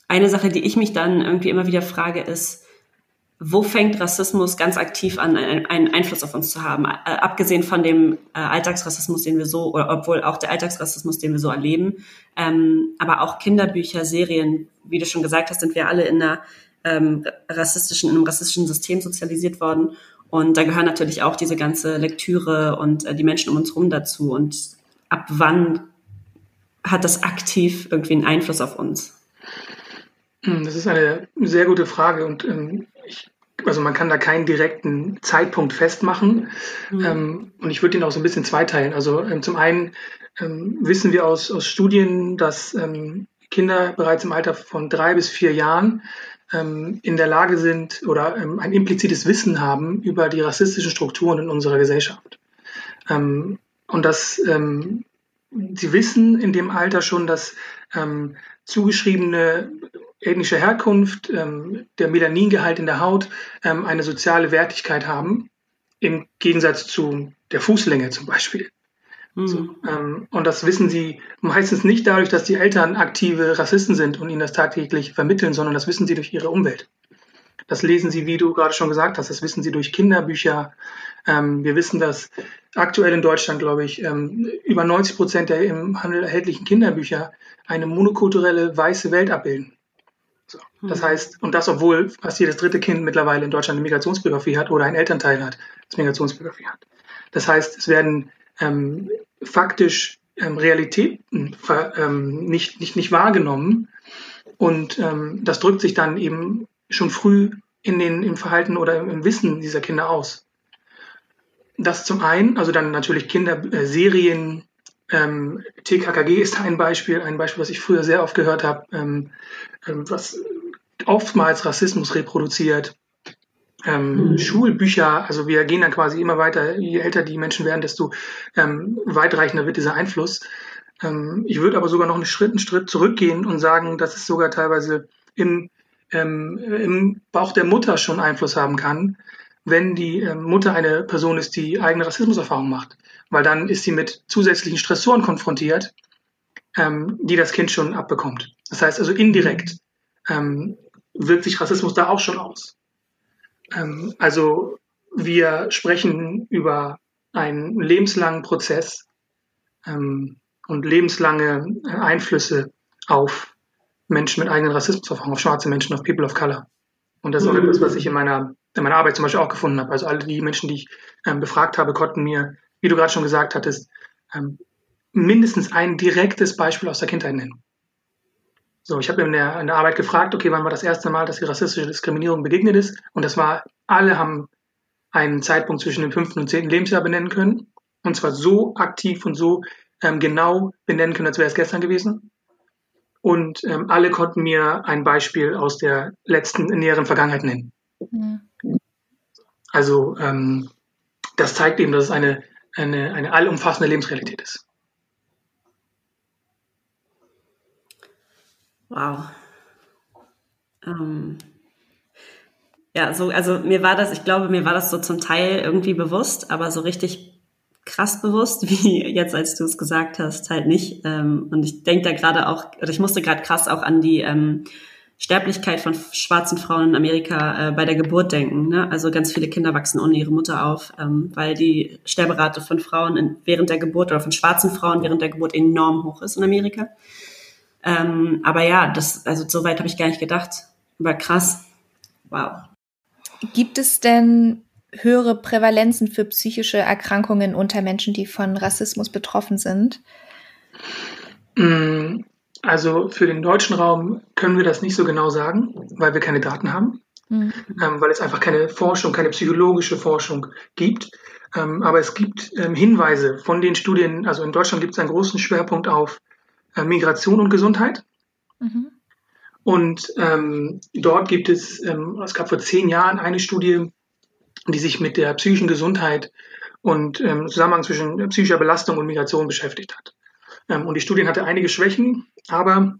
eine Sache, die ich mich dann irgendwie immer wieder frage, ist, wo fängt Rassismus ganz aktiv an, einen, Einfluss auf uns zu haben? Äh, abgesehen von dem äh, Alltagsrassismus, den wir so, oder obwohl auch der Alltagsrassismus, den wir so erleben, ähm, aber auch Kinderbücher, Serien, wie du schon gesagt hast, sind wir alle in einer ähm, rassistischen, in einem rassistischen System sozialisiert worden. Und da gehören natürlich auch diese ganze Lektüre und äh, die Menschen um uns herum dazu. Und ab wann hat das aktiv irgendwie einen Einfluss auf uns? Hm, das ist eine sehr gute Frage und ähm, ich, also man kann da keinen direkten Zeitpunkt festmachen. Mhm. Ähm, und ich würde ihn auch so ein bisschen zweiteilen. Also ähm, zum einen ähm, wissen wir aus, aus Studien, dass ähm, Kinder bereits im Alter von drei bis vier Jahren in der Lage sind oder ähm, ein implizites Wissen haben über die rassistischen Strukturen in unserer Gesellschaft. Ähm, und dass ähm, sie wissen in dem Alter schon, dass ähm, zugeschriebene ethnische Herkunft, ähm, der Melaningehalt in der Haut ähm, eine soziale Wertigkeit haben, im Gegensatz zu der Fußlänge zum Beispiel. Mhm. So, ähm, und das wissen sie meistens nicht dadurch, dass die Eltern aktive Rassisten sind und ihnen das tagtäglich vermitteln, sondern das wissen sie durch ihre Umwelt. Das lesen sie, wie du gerade schon gesagt hast, das wissen sie durch Kinderbücher. Ähm, wir wissen, dass aktuell in Deutschland, glaube ich, ähm, über 90 Prozent der im Handel erhältlichen Kinderbücher eine monokulturelle weiße Welt abbilden. So. Das mhm. heißt, und das, obwohl fast jedes dritte Kind mittlerweile in Deutschland eine Migrationsbiografie hat oder ein Elternteil hat, das Migrationsbiografie hat. Das heißt, es werden ähm, faktisch ähm, Realitäten ähm, nicht, nicht, nicht wahrgenommen. Und ähm, das drückt sich dann eben schon früh in den, im Verhalten oder im Wissen dieser Kinder aus. Das zum einen, also dann natürlich Kinderserien, äh, ähm, TKKG ist ein Beispiel, ein Beispiel, was ich früher sehr oft gehört habe, ähm, ähm, was oftmals Rassismus reproduziert. Ähm, mhm. Schulbücher, also wir gehen dann quasi immer weiter, je älter die Menschen werden, desto ähm, weitreichender wird dieser Einfluss. Ähm, ich würde aber sogar noch einen Schritt, einen Schritt zurückgehen und sagen, dass es sogar teilweise im, ähm, im Bauch der Mutter schon Einfluss haben kann, wenn die ähm, Mutter eine Person ist, die eigene Rassismuserfahrung macht. Weil dann ist sie mit zusätzlichen Stressoren konfrontiert, ähm, die das Kind schon abbekommt. Das heißt also indirekt ähm, wirkt sich Rassismus da auch schon aus. Ähm, also wir sprechen über einen lebenslangen Prozess ähm, und lebenslange Einflüsse auf Menschen mit eigenen Rassismuserfahrungen, auf schwarze Menschen, auf People of Color. Und das ist auch etwas, was ich in meiner, in meiner Arbeit zum Beispiel auch gefunden habe. Also alle die Menschen, die ich ähm, befragt habe, konnten mir, wie du gerade schon gesagt hattest, ähm, mindestens ein direktes Beispiel aus der Kindheit nennen. So, ich habe in der, in der Arbeit gefragt, okay, wann war das erste Mal, dass die rassistische Diskriminierung begegnet ist? Und das war, alle haben einen Zeitpunkt zwischen dem fünften und zehnten Lebensjahr benennen können. Und zwar so aktiv und so ähm, genau benennen können, als wäre es gestern gewesen. Und ähm, alle konnten mir ein Beispiel aus der letzten näheren Vergangenheit nennen. Mhm. Also ähm, das zeigt eben, dass es eine, eine, eine allumfassende Lebensrealität ist. Wow. Ähm, ja, so, also mir war das, ich glaube, mir war das so zum Teil irgendwie bewusst, aber so richtig krass bewusst, *laughs* wie jetzt, als du es gesagt hast, halt nicht. Ähm, und ich denke da gerade auch, oder ich musste gerade krass auch an die ähm, Sterblichkeit von schwarzen Frauen in Amerika äh, bei der Geburt denken. Ne? Also ganz viele Kinder wachsen ohne ihre Mutter auf, ähm, weil die Sterberate von Frauen in, während der Geburt oder von schwarzen Frauen während der Geburt enorm hoch ist in Amerika. Ähm, aber ja, das, also so weit habe ich gar nicht gedacht. Aber krass. Wow. Gibt es denn höhere Prävalenzen für psychische Erkrankungen unter Menschen, die von Rassismus betroffen sind? Mm, also für den deutschen Raum können wir das nicht so genau sagen, weil wir keine Daten haben, mhm. ähm, weil es einfach keine Forschung, keine psychologische Forschung gibt. Ähm, aber es gibt ähm, Hinweise von den Studien, also in Deutschland gibt es einen großen Schwerpunkt auf Migration und Gesundheit. Mhm. Und ähm, dort gibt es, ähm, es gab vor zehn Jahren eine Studie, die sich mit der psychischen Gesundheit und ähm, Zusammenhang zwischen psychischer Belastung und Migration beschäftigt hat. Ähm, und die Studie hatte einige Schwächen, aber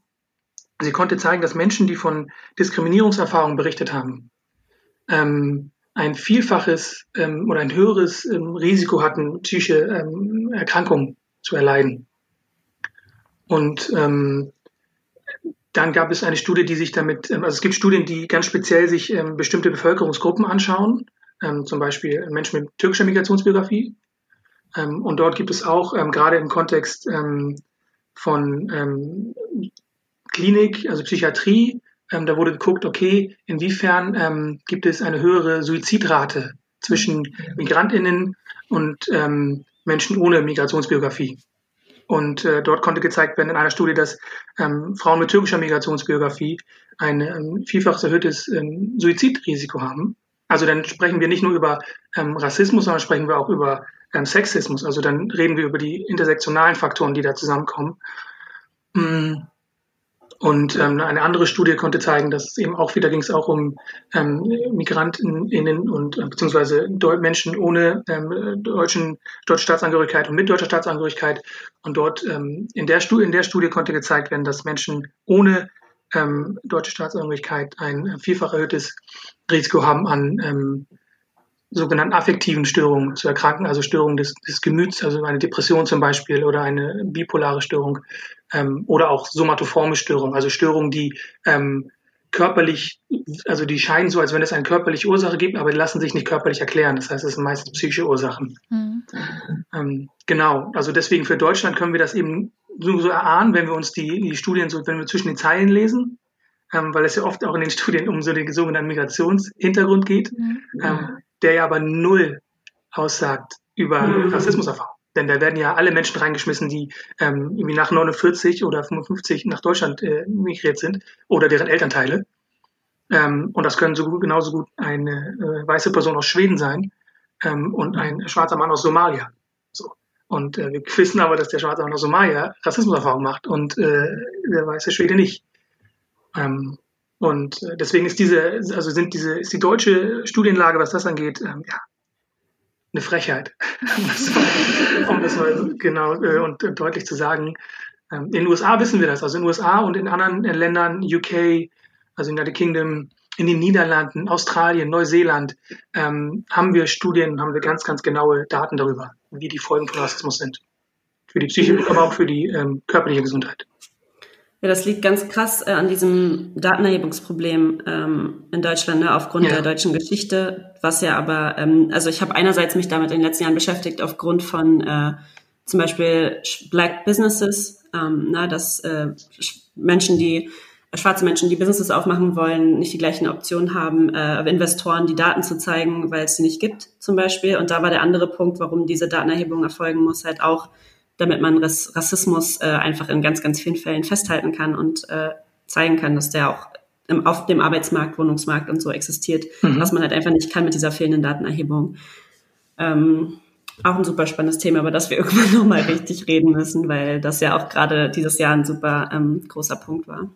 sie konnte zeigen, dass Menschen, die von Diskriminierungserfahrungen berichtet haben, ähm, ein vielfaches ähm, oder ein höheres ähm, Risiko hatten, psychische ähm, Erkrankungen zu erleiden. Und ähm, dann gab es eine Studie, die sich damit, ähm, also es gibt Studien, die ganz speziell sich ähm, bestimmte Bevölkerungsgruppen anschauen ähm, zum Beispiel Menschen mit türkischer Migrationsbiografie. Ähm, und dort gibt es auch, ähm, gerade im Kontext ähm, von ähm, Klinik, also Psychiatrie, ähm, da wurde geguckt, okay, inwiefern gibt es eine höhere Suizidrate zwischen Migrantinnen und Menschen ohne Migrationsbiografie. Und äh, dort konnte gezeigt werden in einer Studie, dass ähm, Frauen mit türkischer Migrationsbiografie ein ähm, vielfach erhöhtes ähm, Suizidrisiko haben. Also dann sprechen wir nicht nur über ähm, Rassismus, sondern sprechen wir auch über ähm, Sexismus. Also dann reden wir über die intersektionalen Faktoren, die da zusammenkommen. Mm. Und ähm, eine andere Studie konnte zeigen, dass eben auch wieder ging es auch um ähm, MigrantInnen und äh, beziehungsweise Menschen ohne ähm, deutschen, deutsche Staatsangehörigkeit und mit deutscher Staatsangehörigkeit. Und dort ähm, in, der Studie, in der Studie konnte gezeigt werden, dass Menschen ohne ähm, deutsche Staatsangehörigkeit ein vielfach erhöhtes Risiko haben an ähm, sogenannten affektiven Störungen zu erkranken, also Störungen des, des Gemüts, also eine Depression zum Beispiel oder eine bipolare Störung ähm, oder auch somatoforme Störungen, also Störungen, die ähm, körperlich, also die scheinen so, als wenn es eine körperliche Ursache gibt, aber die lassen sich nicht körperlich erklären. Das heißt, es sind meistens psychische Ursachen. Mhm. Ähm, genau, also deswegen für Deutschland können wir das eben so, so erahnen, wenn wir uns die, die Studien so, wenn wir zwischen den Zeilen lesen, ähm, weil es ja oft auch in den *laughs* Studien um so den sogenannten Migrationshintergrund geht. Mhm. Ähm, der ja aber null aussagt über mhm. Rassismuserfahrung. Denn da werden ja alle Menschen reingeschmissen, die ähm, irgendwie nach 49 oder 55 nach Deutschland äh, migriert sind oder deren Elternteile. Ähm, und das können so gut, genauso gut eine äh, weiße Person aus Schweden sein ähm, und ein schwarzer Mann aus Somalia. So. Und äh, wir wissen aber, dass der schwarze Mann aus Somalia Rassismuserfahrung macht und äh, der weiße Schwede nicht. Ähm, und äh, deswegen ist diese, also sind diese, ist die deutsche Studienlage, was das angeht, ähm, ja, eine Frechheit, *laughs* um das mal genau äh, und äh, deutlich zu sagen. Ähm, in den USA wissen wir das, also in den USA und in anderen äh, Ländern, UK, also in United Kingdom, in den Niederlanden, Australien, Neuseeland, ähm, haben wir Studien, haben wir ganz, ganz genaue Daten darüber, wie die Folgen von Rassismus sind. Für die psychische, aber auch für die ähm, körperliche Gesundheit. Ja, das liegt ganz krass äh, an diesem Datenerhebungsproblem ähm, in Deutschland, ne, aufgrund ja. der deutschen Geschichte, was ja aber, ähm, also ich habe einerseits mich damit in den letzten Jahren beschäftigt, aufgrund von äh, zum Beispiel Black Businesses, ähm, na, dass äh, Menschen, die äh, schwarze Menschen, die Businesses aufmachen wollen, nicht die gleichen Optionen haben, äh, Investoren die Daten zu zeigen, weil es sie nicht gibt, zum Beispiel. Und da war der andere Punkt, warum diese Datenerhebung erfolgen muss, halt auch damit man Rassismus äh, einfach in ganz, ganz vielen Fällen festhalten kann und äh, zeigen kann, dass der auch im, auf dem Arbeitsmarkt, Wohnungsmarkt und so existiert, mhm. was man halt einfach nicht kann mit dieser fehlenden Datenerhebung. Ähm, auch ein super spannendes Thema, über das wir *laughs* irgendwann nochmal richtig reden müssen, weil das ja auch gerade dieses Jahr ein super ähm, großer Punkt war.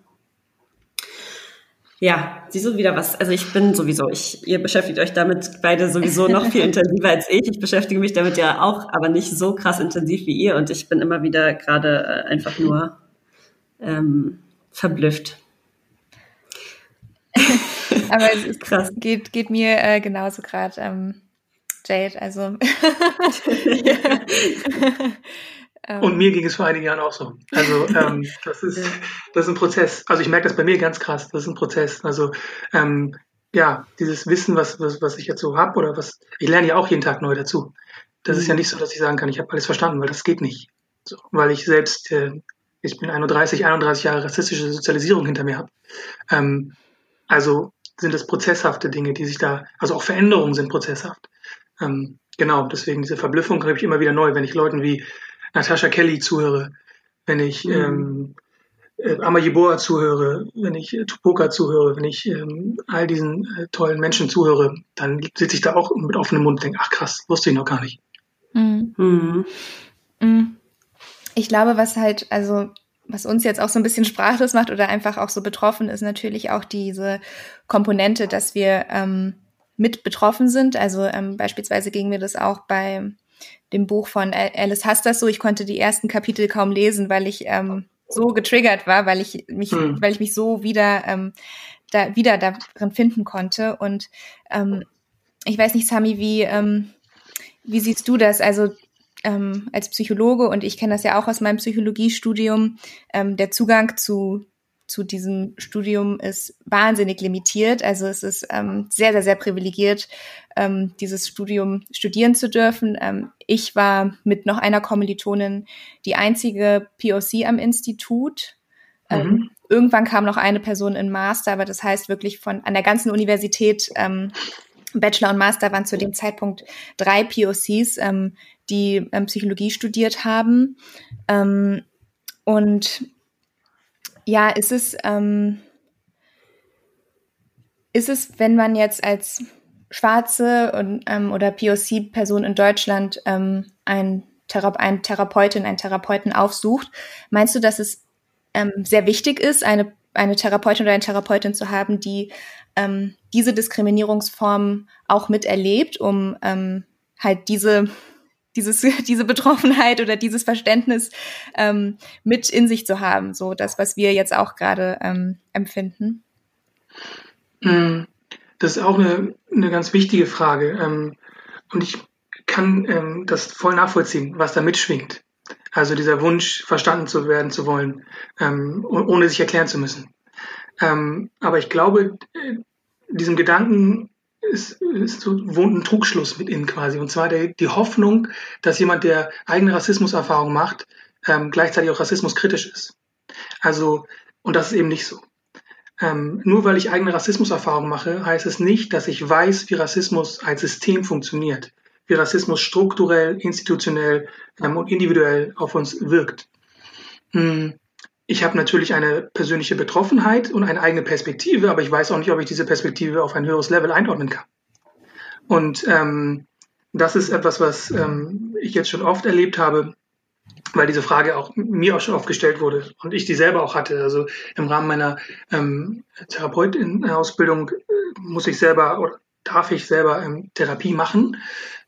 Ja, siehst du wieder was. Also ich bin sowieso, ich, ihr beschäftigt euch damit beide sowieso noch viel *laughs* intensiver als ich. Ich beschäftige mich damit ja auch, aber nicht so krass intensiv wie ihr. Und ich bin immer wieder gerade äh, einfach nur ähm, verblüfft. *laughs* aber es ist krass. Geht, geht mir äh, genauso gerade, ähm, Jade. Also. *laughs* Und mir ging es vor einigen Jahren auch so. Also *laughs* ähm, das, ist, das ist ein Prozess. Also ich merke das bei mir ganz krass. Das ist ein Prozess. Also ähm, ja, dieses Wissen, was, was, was ich jetzt so habe oder was, ich lerne ja auch jeden Tag neu dazu. Das mhm. ist ja mhm. nicht so, dass ich sagen kann, ich habe alles verstanden, weil das geht nicht. So, weil ich selbst, äh, ich bin 31, 31 Jahre rassistische Sozialisierung hinter mir habe. Ähm, also sind das prozesshafte Dinge, die sich da, also auch Veränderungen sind prozesshaft. Ähm, genau, deswegen diese Verblüffung habe ich immer wieder neu, wenn ich Leuten wie Natascha Kelly zuhöre, wenn ich mhm. ähm, äh, Amayeboa zuhöre, wenn ich äh, Tupoka zuhöre, wenn ich ähm, all diesen äh, tollen Menschen zuhöre, dann sitze ich da auch mit offenem Mund und denke, ach krass, wusste ich noch gar nicht. Mhm. Mhm. mhm. Ich glaube, was halt, also was uns jetzt auch so ein bisschen sprachlos macht oder einfach auch so betroffen ist, natürlich auch diese Komponente, dass wir ähm, mit betroffen sind. Also ähm, beispielsweise ging mir das auch bei dem Buch von Alice Hast das so. Ich konnte die ersten Kapitel kaum lesen, weil ich ähm, so getriggert war, weil ich mich, hm. weil ich mich so wieder ähm, da wieder darin finden konnte. Und ähm, ich weiß nicht, Sami, wie ähm, wie siehst du das? Also ähm, als Psychologe und ich kenne das ja auch aus meinem Psychologiestudium, ähm, der Zugang zu zu diesem Studium ist wahnsinnig limitiert. Also es ist ähm, sehr, sehr, sehr privilegiert, ähm, dieses Studium studieren zu dürfen. Ähm, ich war mit noch einer Kommilitonin die einzige POC am Institut. Ähm, mhm. Irgendwann kam noch eine Person in Master, aber das heißt wirklich von an der ganzen Universität ähm, Bachelor und Master waren zu dem Zeitpunkt drei POCs, ähm, die Psychologie studiert haben. Und ja, ist es, ähm, ist es, wenn man jetzt als schwarze und, ähm, oder POC-Person in Deutschland ähm, ein Thera eine Therapeutin, einen Therapeuten aufsucht, meinst du, dass es ähm, sehr wichtig ist, eine eine Therapeutin oder eine Therapeutin zu haben, die ähm, diese Diskriminierungsform auch miterlebt, um ähm, halt diese dieses, *laughs* diese Betroffenheit oder dieses Verständnis ähm, mit in sich zu haben, so das, was wir jetzt auch gerade ähm, empfinden? Hm, das ist auch eine, eine ganz wichtige Frage. Ähm, und ich kann ähm, das voll nachvollziehen, was da mitschwingt. Also dieser Wunsch, verstanden zu werden zu wollen, ähm, ohne sich erklären zu müssen. aber ich glaube, äh, diesem Gedanken ist, ist so, wohnt ein Trugschluss mit innen quasi. Und zwar der, die Hoffnung, dass jemand, der eigene Rassismuserfahrung macht, ähm, gleichzeitig auch rassismuskritisch ist. Also, und das ist eben nicht so. Ähm, nur weil ich eigene Rassismuserfahrung mache, heißt es nicht, dass ich weiß, wie Rassismus als System funktioniert, wie Rassismus strukturell, institutionell ähm, und individuell auf uns wirkt. Hm. Ich habe natürlich eine persönliche Betroffenheit und eine eigene Perspektive, aber ich weiß auch nicht, ob ich diese Perspektive auf ein höheres Level einordnen kann. Und ähm, das ist etwas, was ähm, ich jetzt schon oft erlebt habe, weil diese Frage auch mir auch schon oft gestellt wurde und ich die selber auch hatte. Also im Rahmen meiner ähm, Therapeutin-Ausbildung äh, muss ich selber oder darf ich selber ähm, Therapie machen,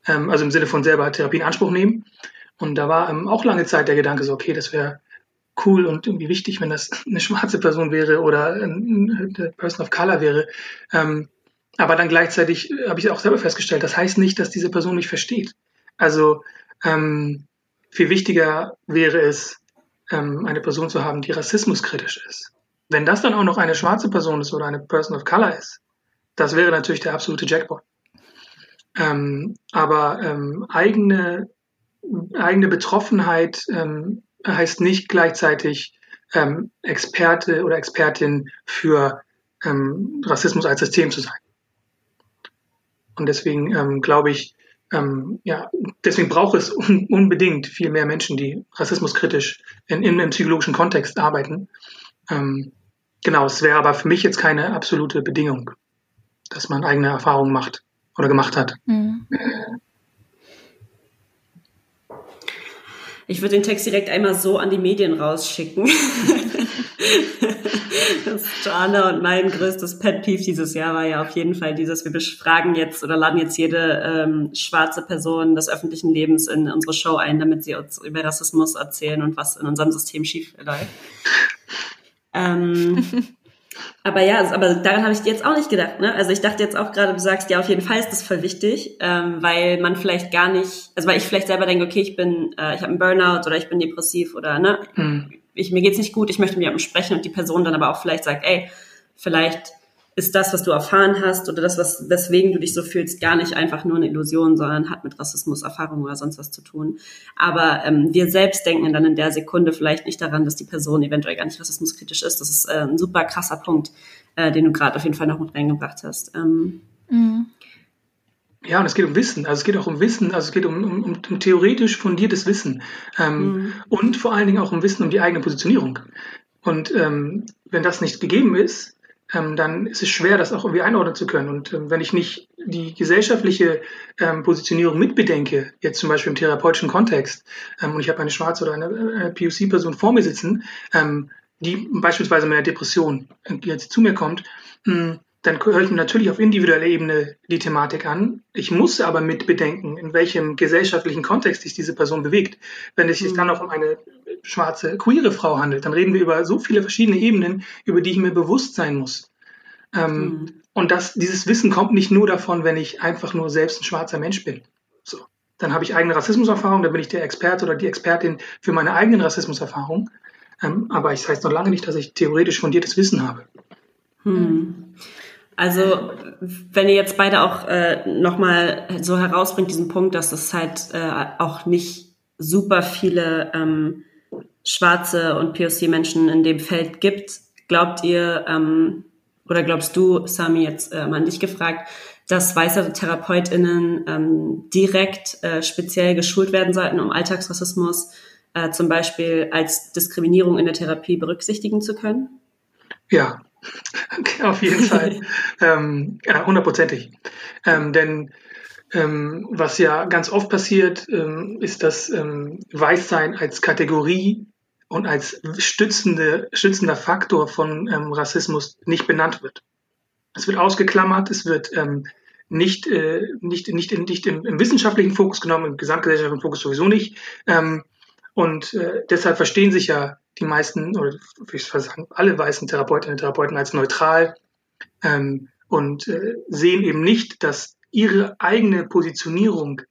ähm, also im Sinne von selber Therapie in Anspruch nehmen. Und da war ähm, auch lange Zeit der Gedanke so, okay, das wäre cool und irgendwie wichtig, wenn das eine schwarze Person wäre oder eine Person of Color wäre. Ähm, aber dann gleichzeitig habe ich auch selber festgestellt, das heißt nicht, dass diese Person mich versteht. Also ähm, viel wichtiger wäre es, ähm, eine Person zu haben, die rassismuskritisch ist. Wenn das dann auch noch eine schwarze Person ist oder eine Person of Color ist, das wäre natürlich der absolute Jackpot. Ähm, aber ähm, eigene, eigene Betroffenheit ähm, heißt nicht gleichzeitig ähm, Experte oder Expertin für ähm, Rassismus als System zu sein. Und deswegen ähm, glaube ich, ähm, ja, deswegen braucht es un unbedingt viel mehr Menschen, die rassismuskritisch in, in einem psychologischen Kontext arbeiten. Ähm, genau, es wäre aber für mich jetzt keine absolute Bedingung, dass man eigene Erfahrungen macht oder gemacht hat. Mhm. Ich würde den Text direkt einmal so an die Medien rausschicken. *laughs* das Joanna und mein größtes Pet Peeve dieses Jahr war ja auf jeden Fall dieses, wir befragen jetzt oder laden jetzt jede ähm, schwarze Person des öffentlichen Lebens in unsere Show ein, damit sie uns über Rassismus erzählen und was in unserem System schief läuft. Ähm, *laughs* aber ja, aber daran habe ich jetzt auch nicht gedacht. Ne? Also ich dachte jetzt auch gerade, du sagst, ja, auf jeden Fall ist das voll wichtig, ähm, weil man vielleicht gar nicht, also weil ich vielleicht selber denke, okay, ich bin, äh, ich habe einen Burnout oder ich bin depressiv oder ne, mhm. ich, mir geht's nicht gut, ich möchte mit jemandem sprechen und die Person dann aber auch vielleicht sagt, ey, vielleicht ist das, was du erfahren hast oder das, was, weswegen du dich so fühlst, gar nicht einfach nur eine Illusion, sondern hat mit Rassismus, Erfahrung oder sonst was zu tun. Aber ähm, wir selbst denken dann in der Sekunde vielleicht nicht daran, dass die Person eventuell gar nicht rassismuskritisch ist. Das ist äh, ein super krasser Punkt, äh, den du gerade auf jeden Fall noch mit reingebracht hast. Ähm, mhm. Ja, und es geht um Wissen. Also es geht auch um Wissen, also es geht um, um, um theoretisch fundiertes Wissen. Ähm, mhm. Und vor allen Dingen auch um Wissen um die eigene Positionierung. Und ähm, wenn das nicht gegeben ist, ähm, dann ist es schwer, das auch irgendwie einordnen zu können. Und ähm, wenn ich nicht die gesellschaftliche ähm, Positionierung mitbedenke, jetzt zum Beispiel im therapeutischen Kontext, ähm, und ich habe eine schwarze oder eine, eine POC-Person vor mir sitzen, ähm, die beispielsweise mit einer Depression jetzt zu mir kommt, mh, hm, dann mir natürlich auf individueller Ebene die Thematik an. Ich muss aber mitbedenken, in welchem gesellschaftlichen Kontext sich diese Person bewegt. Wenn es sich dann auch um eine schwarze, queere Frau handelt, dann reden wir über so viele verschiedene Ebenen, über die ich mir bewusst sein muss. Ähm, mhm. Und das, dieses Wissen kommt nicht nur davon, wenn ich einfach nur selbst ein schwarzer Mensch bin. So. Dann habe ich eigene Rassismuserfahrung, dann bin ich der Experte oder die Expertin für meine eigenen Rassismuserfahrungen. Ähm, aber ich das heißt noch lange nicht, dass ich theoretisch fundiertes Wissen habe. Hm. Also wenn ihr jetzt beide auch äh, nochmal so herausbringt, diesen Punkt, dass es halt äh, auch nicht super viele ähm, schwarze und POC-Menschen in dem Feld gibt, glaubt ihr ähm, oder glaubst du, Sami, jetzt äh, an dich gefragt, dass weiße TherapeutInnen ähm, direkt äh, speziell geschult werden sollten, um Alltagsrassismus äh, zum Beispiel als Diskriminierung in der Therapie berücksichtigen zu können? Ja, *laughs* auf jeden Fall. *laughs* ähm, ja, hundertprozentig. Ähm, denn ähm, was ja ganz oft passiert, ähm, ist, dass ähm, Weißsein als Kategorie und als stützende, stützender Faktor von ähm, Rassismus nicht benannt wird. Es wird ausgeklammert, es wird nicht, äh, nicht, nicht, nicht im, im, wissenschaftlichen Fokus genommen, im gesamtgesellschaftlichen Fokus sowieso nicht. Und äh, deshalb verstehen sich ja die meisten, oder ich sagen, alle weißen Therapeutinnen und Therapeuten als neutral ähm, und äh, sehen eben nicht, dass ihre eigene Positionierung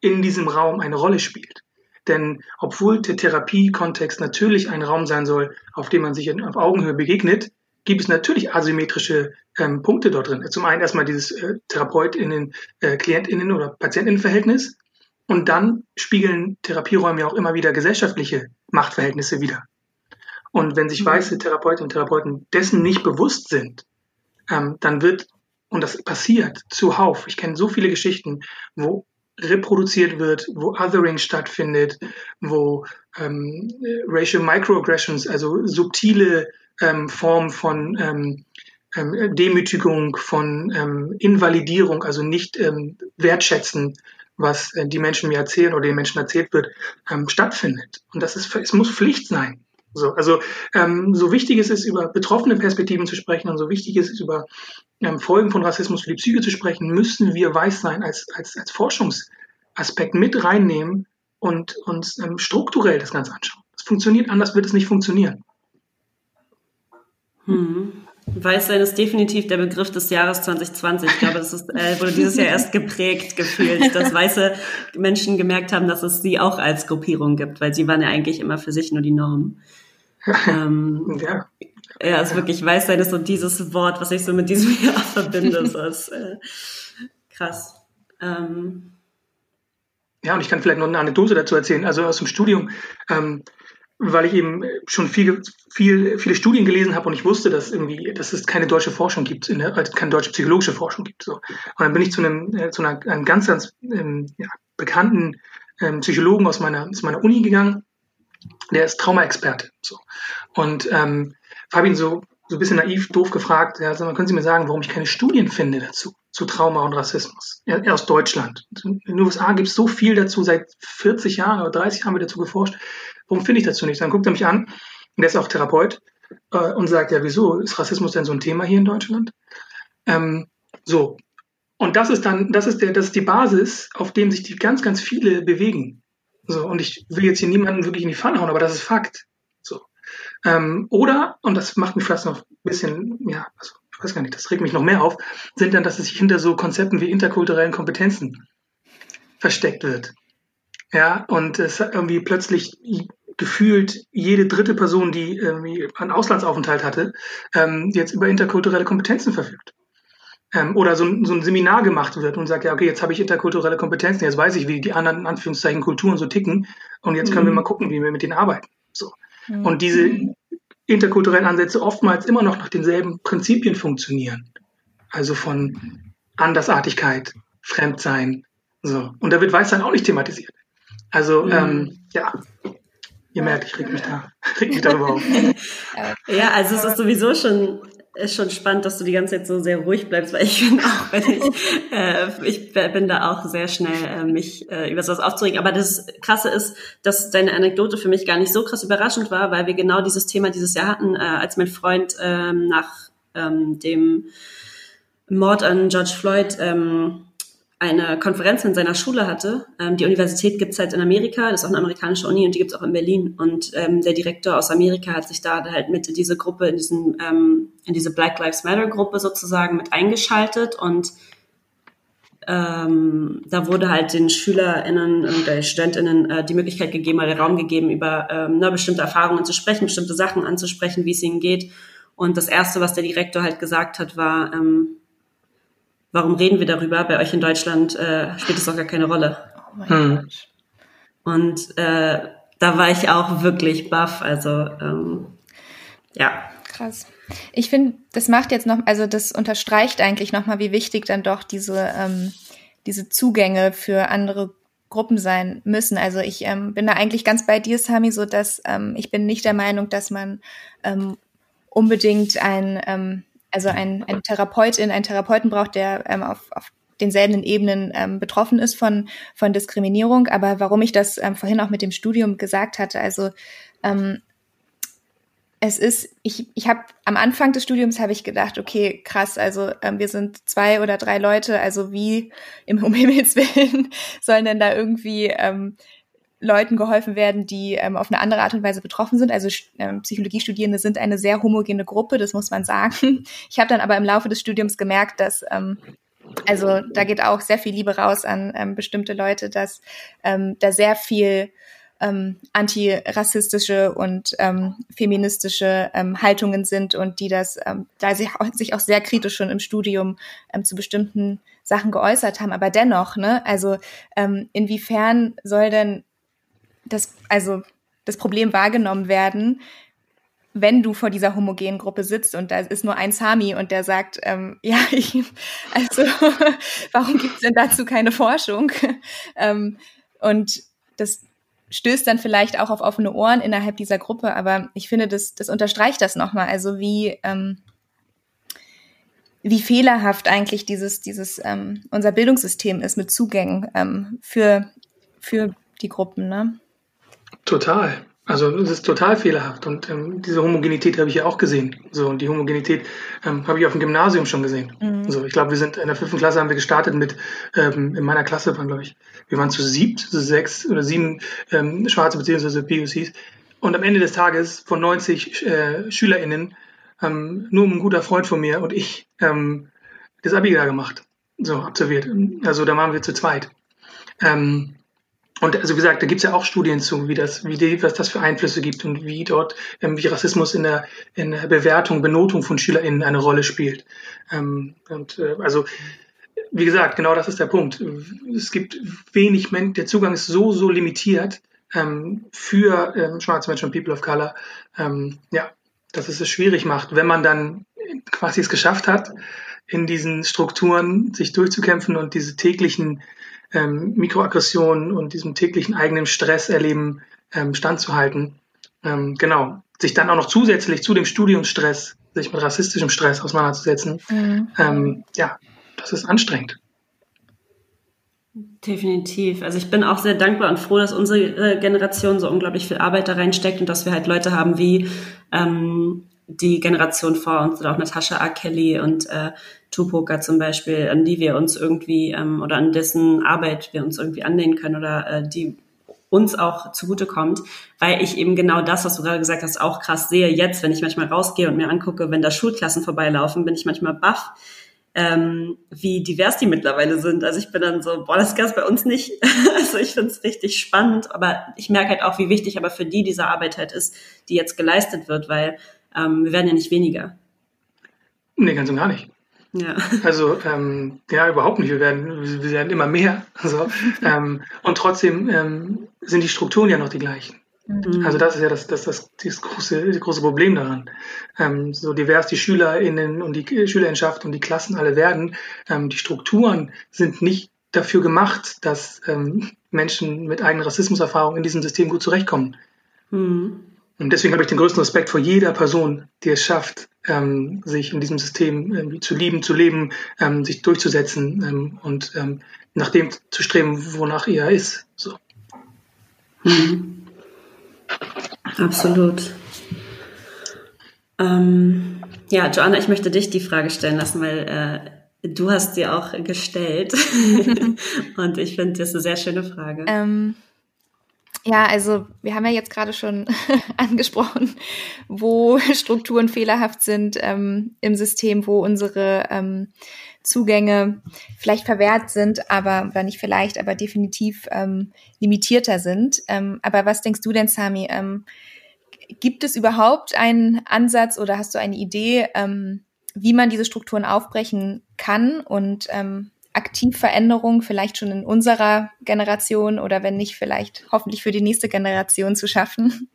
in diesem Raum eine Rolle spielt. Denn obwohl der Therapiekontext natürlich ein Raum sein soll, auf dem man sich auf Augenhöhe begegnet, gibt es natürlich asymmetrische ähm, Punkte dort drin. Zum einen erstmal dieses äh, Therapeutinnen, äh, Klientinnen oder Patientinnenverhältnis und dann spiegeln Therapieräume ja auch immer wieder gesellschaftliche Machtverhältnisse wider. Und wenn sich mhm. weiße Therapeutinnen und Therapeuten dessen nicht bewusst sind, ähm, dann wird, und das passiert zuhauf, ich kenne so viele Geschichten, wo reproduziert wird, wo Othering stattfindet, wo ähm, Racial Microaggressions, also subtile ähm, Formen von ähm, ähm, Demütigung, von ähm, Invalidierung, also nicht ähm, wertschätzen, was äh, die Menschen mir erzählen oder den Menschen erzählt wird, ähm, stattfindet. Und das ist, es muss Pflicht sein. So, also ähm, so wichtig es ist, über betroffene Perspektiven zu sprechen und so wichtig es ist, über ähm, Folgen von Rassismus für die Psyche zu sprechen, müssen wir weiß sein als, als, als Forschungsaspekt mit reinnehmen und uns ähm, strukturell das Ganze anschauen. Es funktioniert, anders wird es nicht funktionieren. Hm. Weißsein ist definitiv der Begriff des Jahres 2020. Ich glaube, das ist, äh, wurde dieses Jahr erst geprägt gefühlt, *laughs* dass weiße Menschen gemerkt haben, dass es sie auch als Gruppierung gibt, weil sie waren ja eigentlich immer für sich nur die Norm. Ähm, *laughs* ja. Ja, also wirklich Weißsein ist so dieses Wort, was ich so mit diesem *laughs* Jahr verbinde. So ist, äh, krass. Ähm, ja, und ich kann vielleicht noch eine Anekdote dazu erzählen. Also aus dem Studium, ähm, weil ich eben schon viel, viel, viele Studien gelesen habe und ich wusste, dass irgendwie, dass es keine deutsche Forschung gibt, in der, also keine deutsche psychologische Forschung gibt. So. Und dann bin ich zu einem, äh, zu einer, einem ganz, ganz ähm, ja, bekannten ähm, Psychologen aus meiner, aus meiner Uni gegangen. Der ist Traumaexperte. So. Und ähm, habe ihn so, so ein bisschen naiv, doof gefragt, ja, also, können Sie mir sagen, warum ich keine Studien finde dazu, zu Trauma und Rassismus? Er aus Deutschland. In den USA gibt es so viel dazu, seit 40 Jahren oder 30 Jahren wird dazu geforscht. Warum finde ich dazu nicht? Dann guckt er mich an, und der ist auch Therapeut, äh, und sagt, ja, wieso ist Rassismus denn so ein Thema hier in Deutschland? Ähm, so. Und das ist dann, das ist der, das ist die Basis, auf dem sich die ganz, ganz viele bewegen. So. Und ich will jetzt hier niemanden wirklich in die Pfanne hauen, aber das ist Fakt. So. Ähm, oder, und das macht mich fast noch ein bisschen, ja, also, ich weiß gar nicht, das regt mich noch mehr auf, sind dann, dass es sich hinter so Konzepten wie interkulturellen Kompetenzen versteckt wird. Ja, und es irgendwie plötzlich gefühlt jede dritte Person, die irgendwie einen Auslandsaufenthalt hatte, ähm, jetzt über interkulturelle Kompetenzen verfügt. Ähm, oder so, so, ein Seminar gemacht wird und sagt, ja, okay, jetzt habe ich interkulturelle Kompetenzen, jetzt weiß ich, wie die anderen in Anführungszeichen Kulturen so ticken und jetzt können mhm. wir mal gucken, wie wir mit denen arbeiten. So. Mhm. Und diese interkulturellen Ansätze oftmals immer noch nach denselben Prinzipien funktionieren. Also von Andersartigkeit, Fremdsein. So. Und da wird Weißsein auch nicht thematisiert. Also, mhm. ähm, ja, Ihr merkt, ich reg mich da, *laughs* reg mich darüber auf. *laughs* ja, also es ist sowieso schon ist schon spannend, dass du die ganze Zeit so sehr ruhig bleibst, weil ich bin auch, wenn ich, äh, ich bin da auch sehr schnell, äh, mich äh, über sowas aufzuregen. Aber das Krasse ist, dass deine Anekdote für mich gar nicht so krass überraschend war, weil wir genau dieses Thema dieses Jahr hatten, äh, als mein Freund ähm, nach ähm, dem Mord an George Floyd ähm, eine Konferenz in seiner Schule hatte. Ähm, die Universität gibt's halt in Amerika, das ist auch eine amerikanische Uni und die gibt's auch in Berlin. Und ähm, der Direktor aus Amerika hat sich da halt mit in diese Gruppe, in diesen, ähm, in diese Black Lives Matter Gruppe sozusagen mit eingeschaltet und ähm, da wurde halt den SchülerInnen und der StudentInnen äh, die Möglichkeit gegeben, den Raum gegeben, über ähm, ne, bestimmte Erfahrungen zu sprechen, bestimmte Sachen anzusprechen, wie es ihnen geht. Und das Erste, was der Direktor halt gesagt hat, war, ähm, warum reden wir darüber? Bei euch in Deutschland äh, spielt es doch gar keine Rolle. Oh mein hm. Gott. Und äh, da war ich auch wirklich baff. Also ähm, ja. Krass. Ich finde, das macht jetzt noch, also das unterstreicht eigentlich nochmal, wie wichtig dann doch diese, ähm, diese Zugänge für andere Gruppen sein müssen. Also ich ähm, bin da eigentlich ganz bei dir, Sami, so dass ähm, ich bin nicht der Meinung, dass man ähm, unbedingt ein ähm, also ein, ein Therapeutin, ein Therapeuten braucht, der ähm, auf, auf denselben Ebenen ähm, betroffen ist von, von Diskriminierung. Aber warum ich das ähm, vorhin auch mit dem Studium gesagt hatte, also ähm, es ist, ich, ich habe am Anfang des Studiums habe ich gedacht, okay, krass, also ähm, wir sind zwei oder drei Leute, also wie im *laughs* um Himmels Willen sollen denn da irgendwie ähm, Leuten geholfen werden, die ähm, auf eine andere Art und Weise betroffen sind. Also ähm, Psychologiestudierende sind eine sehr homogene Gruppe, das muss man sagen. Ich habe dann aber im Laufe des Studiums gemerkt, dass ähm, also da geht auch sehr viel Liebe raus an ähm, bestimmte Leute, dass ähm, da sehr viel ähm, antirassistische und ähm, feministische ähm, Haltungen sind und die das, ähm, da sich auch, sich auch sehr kritisch schon im Studium ähm, zu bestimmten Sachen geäußert haben. Aber dennoch, ne, also ähm, inwiefern soll denn das, also das Problem wahrgenommen werden, wenn du vor dieser homogenen Gruppe sitzt und da ist nur ein Sami und der sagt, ähm, *laughs* ja, ich, also *laughs* warum gibt es denn dazu keine Forschung? *laughs* ähm, und das stößt dann vielleicht auch auf offene Ohren innerhalb dieser Gruppe, aber ich finde, das, das unterstreicht das nochmal. Also wie, ähm, wie fehlerhaft eigentlich dieses, dieses ähm, unser Bildungssystem ist mit Zugängen ähm, für, für die Gruppen, ne? Total. Also es ist total fehlerhaft und ähm, diese Homogenität habe ich ja auch gesehen. So und die Homogenität ähm, habe ich auf dem Gymnasium schon gesehen. Mhm. So, ich glaube, wir sind in der fünften Klasse haben wir gestartet mit ähm, in meiner Klasse waren glaube ich, wir waren zu siebt, zu sechs oder sieben ähm, Schwarze beziehungsweise POCs und am Ende des Tages von 90 äh, SchülerInnen ähm, nur ein guter Freund von mir und ich ähm, das Abi da gemacht, so absolviert. Also da waren wir zu zweit. Ähm, und also wie gesagt, da gibt es ja auch Studien zu, wie das, wie die, was das für Einflüsse gibt und wie dort, ähm, wie Rassismus in der, in der Bewertung, Benotung von SchülerInnen eine Rolle spielt. Ähm, und äh, also wie gesagt, genau das ist der Punkt. Es gibt wenig Menschen, der Zugang ist so, so limitiert ähm, für ähm, schwarze Menschen und People of Color, ähm, ja, dass es es schwierig macht, wenn man dann quasi es geschafft hat, in diesen Strukturen sich durchzukämpfen und diese täglichen ähm, Mikroaggressionen und diesem täglichen eigenen Stress erleben ähm, standzuhalten. Ähm, genau. Sich dann auch noch zusätzlich zu dem Studiumsstress, sich mit rassistischem Stress auseinanderzusetzen, mhm. ähm, ja, das ist anstrengend. Definitiv. Also ich bin auch sehr dankbar und froh, dass unsere Generation so unglaublich viel Arbeit da reinsteckt und dass wir halt Leute haben wie ähm, die Generation vor uns oder auch Natascha A. Kelly und äh, Tupoka zum Beispiel, an die wir uns irgendwie ähm, oder an dessen Arbeit wir uns irgendwie anlehnen können oder äh, die uns auch zugutekommt, weil ich eben genau das, was du gerade gesagt hast, auch krass sehe. Jetzt, wenn ich manchmal rausgehe und mir angucke, wenn da Schulklassen vorbeilaufen, bin ich manchmal baff, ähm, wie divers die mittlerweile sind. Also ich bin dann so, boah, das gab's bei uns nicht. *laughs* also ich finde es richtig spannend, aber ich merke halt auch, wie wichtig aber für die diese Arbeit halt ist, die jetzt geleistet wird, weil ähm, wir werden ja nicht weniger. Nee, ganz und gar nicht. Ja. *laughs* Also ähm, ja, überhaupt nicht. Wir werden, wir werden immer mehr. Also, ähm, und trotzdem ähm, sind die Strukturen ja noch die gleichen. Mhm. Also das ist ja das, das, das, das, große, das große Problem daran. Ähm, so divers die SchülerInnen und die Schülerinschaft und die Klassen alle werden, ähm, die Strukturen sind nicht dafür gemacht, dass ähm, Menschen mit eigenen Rassismuserfahrungen in diesem System gut zurechtkommen. Mhm. Und deswegen habe ich den größten Respekt vor jeder Person, die es schafft, ähm, sich in diesem System ähm, zu lieben, zu leben, ähm, sich durchzusetzen ähm, und ähm, nach dem zu streben, wonach er ist. So. Mhm. Absolut. Ähm, ja, Joanna, ich möchte dich die Frage stellen lassen, weil äh, du hast sie auch gestellt. *laughs* und ich finde, das ist eine sehr schöne Frage. Ähm, ja, also wir haben ja jetzt gerade schon *laughs* angesprochen, wo *laughs* Strukturen fehlerhaft sind ähm, im System, wo unsere ähm, Zugänge vielleicht verwehrt sind, aber oder nicht vielleicht, aber definitiv ähm, limitierter sind. Ähm, aber was denkst du denn, Sami? Ähm, gibt es überhaupt einen Ansatz oder hast du eine Idee, ähm, wie man diese Strukturen aufbrechen kann und aktiv Veränderungen vielleicht schon in unserer Generation oder wenn nicht, vielleicht hoffentlich für die nächste Generation zu schaffen?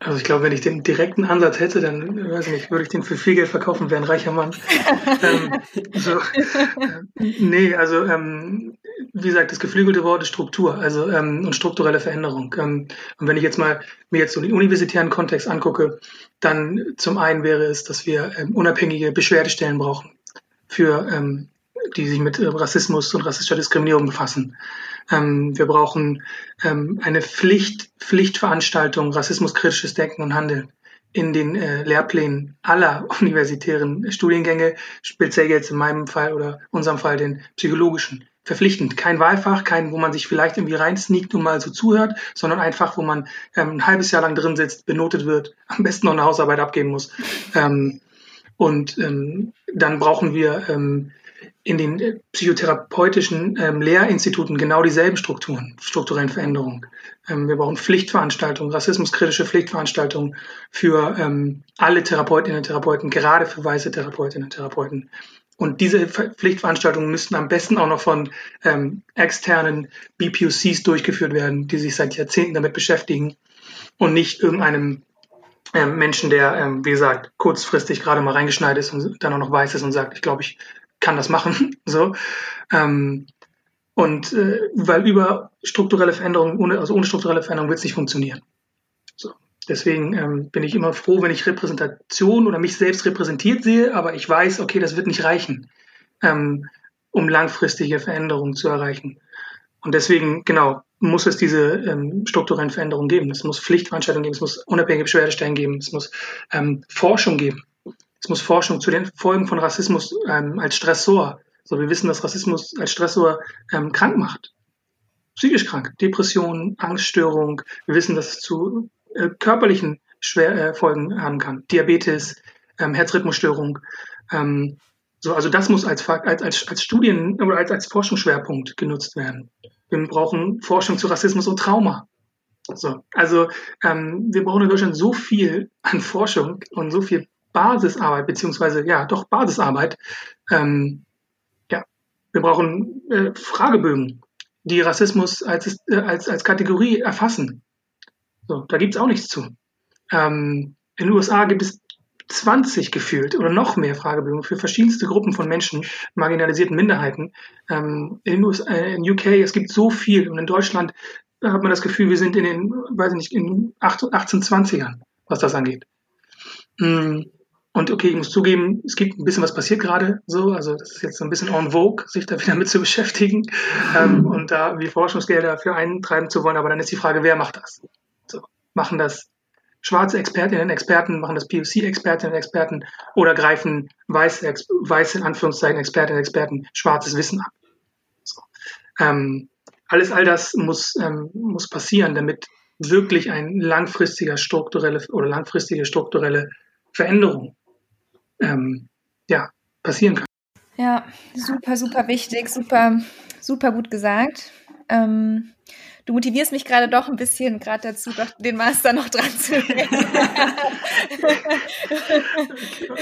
Also ich glaube, wenn ich den direkten Ansatz hätte, dann weiß ich nicht, würde ich den für viel Geld verkaufen, wäre ein reicher Mann. *laughs* ähm, so, äh, nee, also ähm, wie gesagt, das geflügelte Wort ist Struktur, also ähm, und strukturelle Veränderung. Ähm, und wenn ich jetzt mal mir jetzt so den universitären Kontext angucke, dann zum einen wäre es, dass wir ähm, unabhängige Beschwerdestellen brauchen für ähm, die sich mit äh, Rassismus und rassistischer Diskriminierung befassen. Ähm, wir brauchen ähm, eine Pflicht, Pflichtveranstaltung, rassismuskritisches Denken und Handeln in den äh, Lehrplänen aller *laughs* universitären Studiengänge, speziell jetzt in meinem Fall oder unserem Fall den psychologischen. Verpflichtend. Kein Wahlfach, kein, wo man sich vielleicht irgendwie reinsneakt und mal so zuhört, sondern einfach, wo man ähm, ein halbes Jahr lang drin sitzt, benotet wird, *laughs* am besten noch eine Hausarbeit abgeben muss. Ähm, und ähm, dann brauchen wir ähm, in den äh, psychotherapeutischen ähm, Lehrinstituten genau dieselben Strukturen, strukturellen Veränderungen. Ähm, wir brauchen Pflichtveranstaltungen, rassismuskritische Pflichtveranstaltungen für ähm, alle Therapeutinnen und Therapeuten, gerade für weiße Therapeutinnen und Therapeuten. Und diese Pflichtveranstaltungen müssten am besten auch noch von ähm, externen BPOCs durchgeführt werden, die sich seit Jahrzehnten damit beschäftigen und nicht irgendeinem ähm, Menschen, der, ähm, wie gesagt, kurzfristig gerade mal reingeschneit ist und dann auch noch weiß ist und sagt, ich glaube, ich kann das machen. *laughs* So. Ähm, und äh, weil über strukturelle Veränderungen, ohne, also ohne strukturelle Veränderungen wird es nicht funktionieren. So. Deswegen ähm, bin ich immer froh, wenn ich Repräsentation oder mich selbst repräsentiert sehe, aber ich weiß, okay, das wird nicht reichen, ähm, um langfristige Veränderungen zu erreichen. Und deswegen, genau, muss es diese ähm, strukturellen Veränderungen geben. Es muss Pflichtveranstaltungen geben, es muss unabhängige Beschwerdestellen geben, es muss ähm, Forschung geben. Es muss Forschung zu den Folgen von Rassismus ähm, als Stressor. So, wir wissen, dass Rassismus als Stressor ähm, krank macht. Psychisch krank. Depression, Angststörung. Wir wissen, dass es zu äh, körperlichen Schwer äh, Folgen haben kann. Diabetes, ähm, Herzrhythmusstörung. Ähm, so, also das muss als, als, als, als Studien oder als, als Forschungsschwerpunkt genutzt werden. Wir brauchen Forschung zu Rassismus und Trauma. So, also ähm, wir brauchen in Deutschland so viel an Forschung und so viel Basisarbeit, beziehungsweise ja, doch Basisarbeit. Ähm, ja, wir brauchen äh, Fragebögen, die Rassismus als, äh, als, als Kategorie erfassen. So, da gibt's auch nichts zu. Ähm, in den USA gibt es 20 gefühlt oder noch mehr Fragebögen für verschiedenste Gruppen von Menschen, marginalisierten Minderheiten. Ähm, in, USA, äh, in UK, es gibt so viel und in Deutschland hat man das Gefühl, wir sind in den, weiß ich nicht, in 1820ern, was das angeht. Mm. Und okay, ich muss zugeben, es gibt ein bisschen was passiert gerade so, also das ist jetzt so ein bisschen en vogue, sich da wieder *laughs* mit zu beschäftigen ähm, und da wie Forschungsgelder für eintreiben zu wollen, aber dann ist die Frage, wer macht das? So, machen das schwarze Expertinnen, und Experten, machen das POC-Expertinnen, und Experten oder greifen weiße, weiße in Anführungszeichen Expertinnen, und Experten schwarzes Wissen ab? So. Ähm, alles, all das muss, ähm, muss passieren, damit wirklich ein langfristiger strukturelle oder langfristige strukturelle Veränderung ähm, ja, passieren kann. Ja, super, super wichtig, super, super gut gesagt. Ähm, du motivierst mich gerade doch ein bisschen gerade dazu, doch den Master noch dran zu nehmen. *laughs*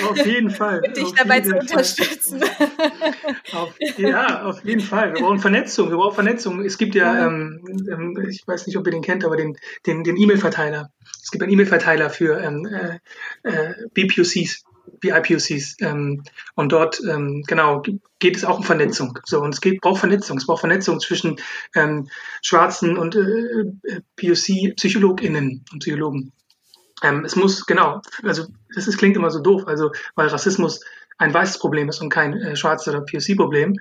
auf jeden Fall. Und dich dabei zu unterstützen. Auf, ja, auf jeden Fall. Wir brauchen Vernetzung. Wir brauchen Vernetzung. Es gibt ja, ähm, ähm, ich weiß nicht, ob ihr den kennt, aber den, den, den E-Mail-Verteiler. Es gibt einen E-Mail-Verteiler für ähm, äh, äh BPUCs wie IPOCs. Ähm, und dort, ähm, genau, geht es auch um Vernetzung. So, und es geht, braucht Vernetzung. Es braucht Vernetzung zwischen ähm, schwarzen und äh, POC-PsychologInnen und Psychologen. Ähm, es muss, genau, also das ist, klingt immer so doof, also weil Rassismus ein weißes Problem ist und kein äh, schwarzes oder POC-Problem.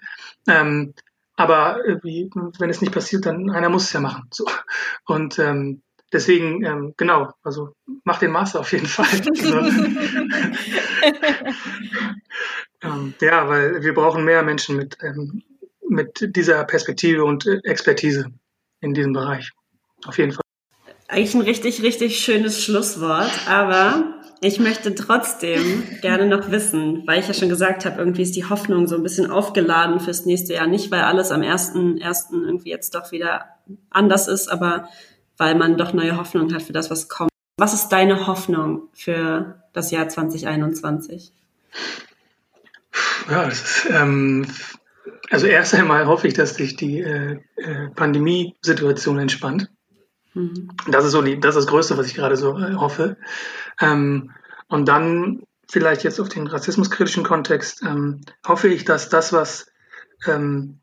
Ähm, aber äh, wie, wenn es nicht passiert, dann einer muss es ja machen. So. Und ähm, deswegen, ähm, genau, also mach den Master auf jeden Fall. *laughs* ähm, ja, weil wir brauchen mehr Menschen mit, ähm, mit dieser Perspektive und äh, Expertise in diesem Bereich. Auf jeden Fall. Eigentlich ein richtig, richtig schönes Schlusswort, aber ich möchte trotzdem gerne noch wissen, weil ich ja schon gesagt habe, irgendwie ist die Hoffnung so ein bisschen aufgeladen fürs nächste Jahr. Nicht, weil alles am ersten, ersten irgendwie jetzt doch wieder anders ist, aber weil man doch neue Hoffnung hat für das, was kommt. Was ist deine Hoffnung für das Jahr 2021? Ja, das ist, ähm, also erst einmal hoffe ich, dass sich die äh, äh, Pandemiesituation entspannt. Mhm. Das ist so die, das ist das Größte, was ich gerade so äh, hoffe. Ähm, und dann vielleicht jetzt auf den rassismuskritischen Kontext ähm, hoffe ich, dass das, was ähm,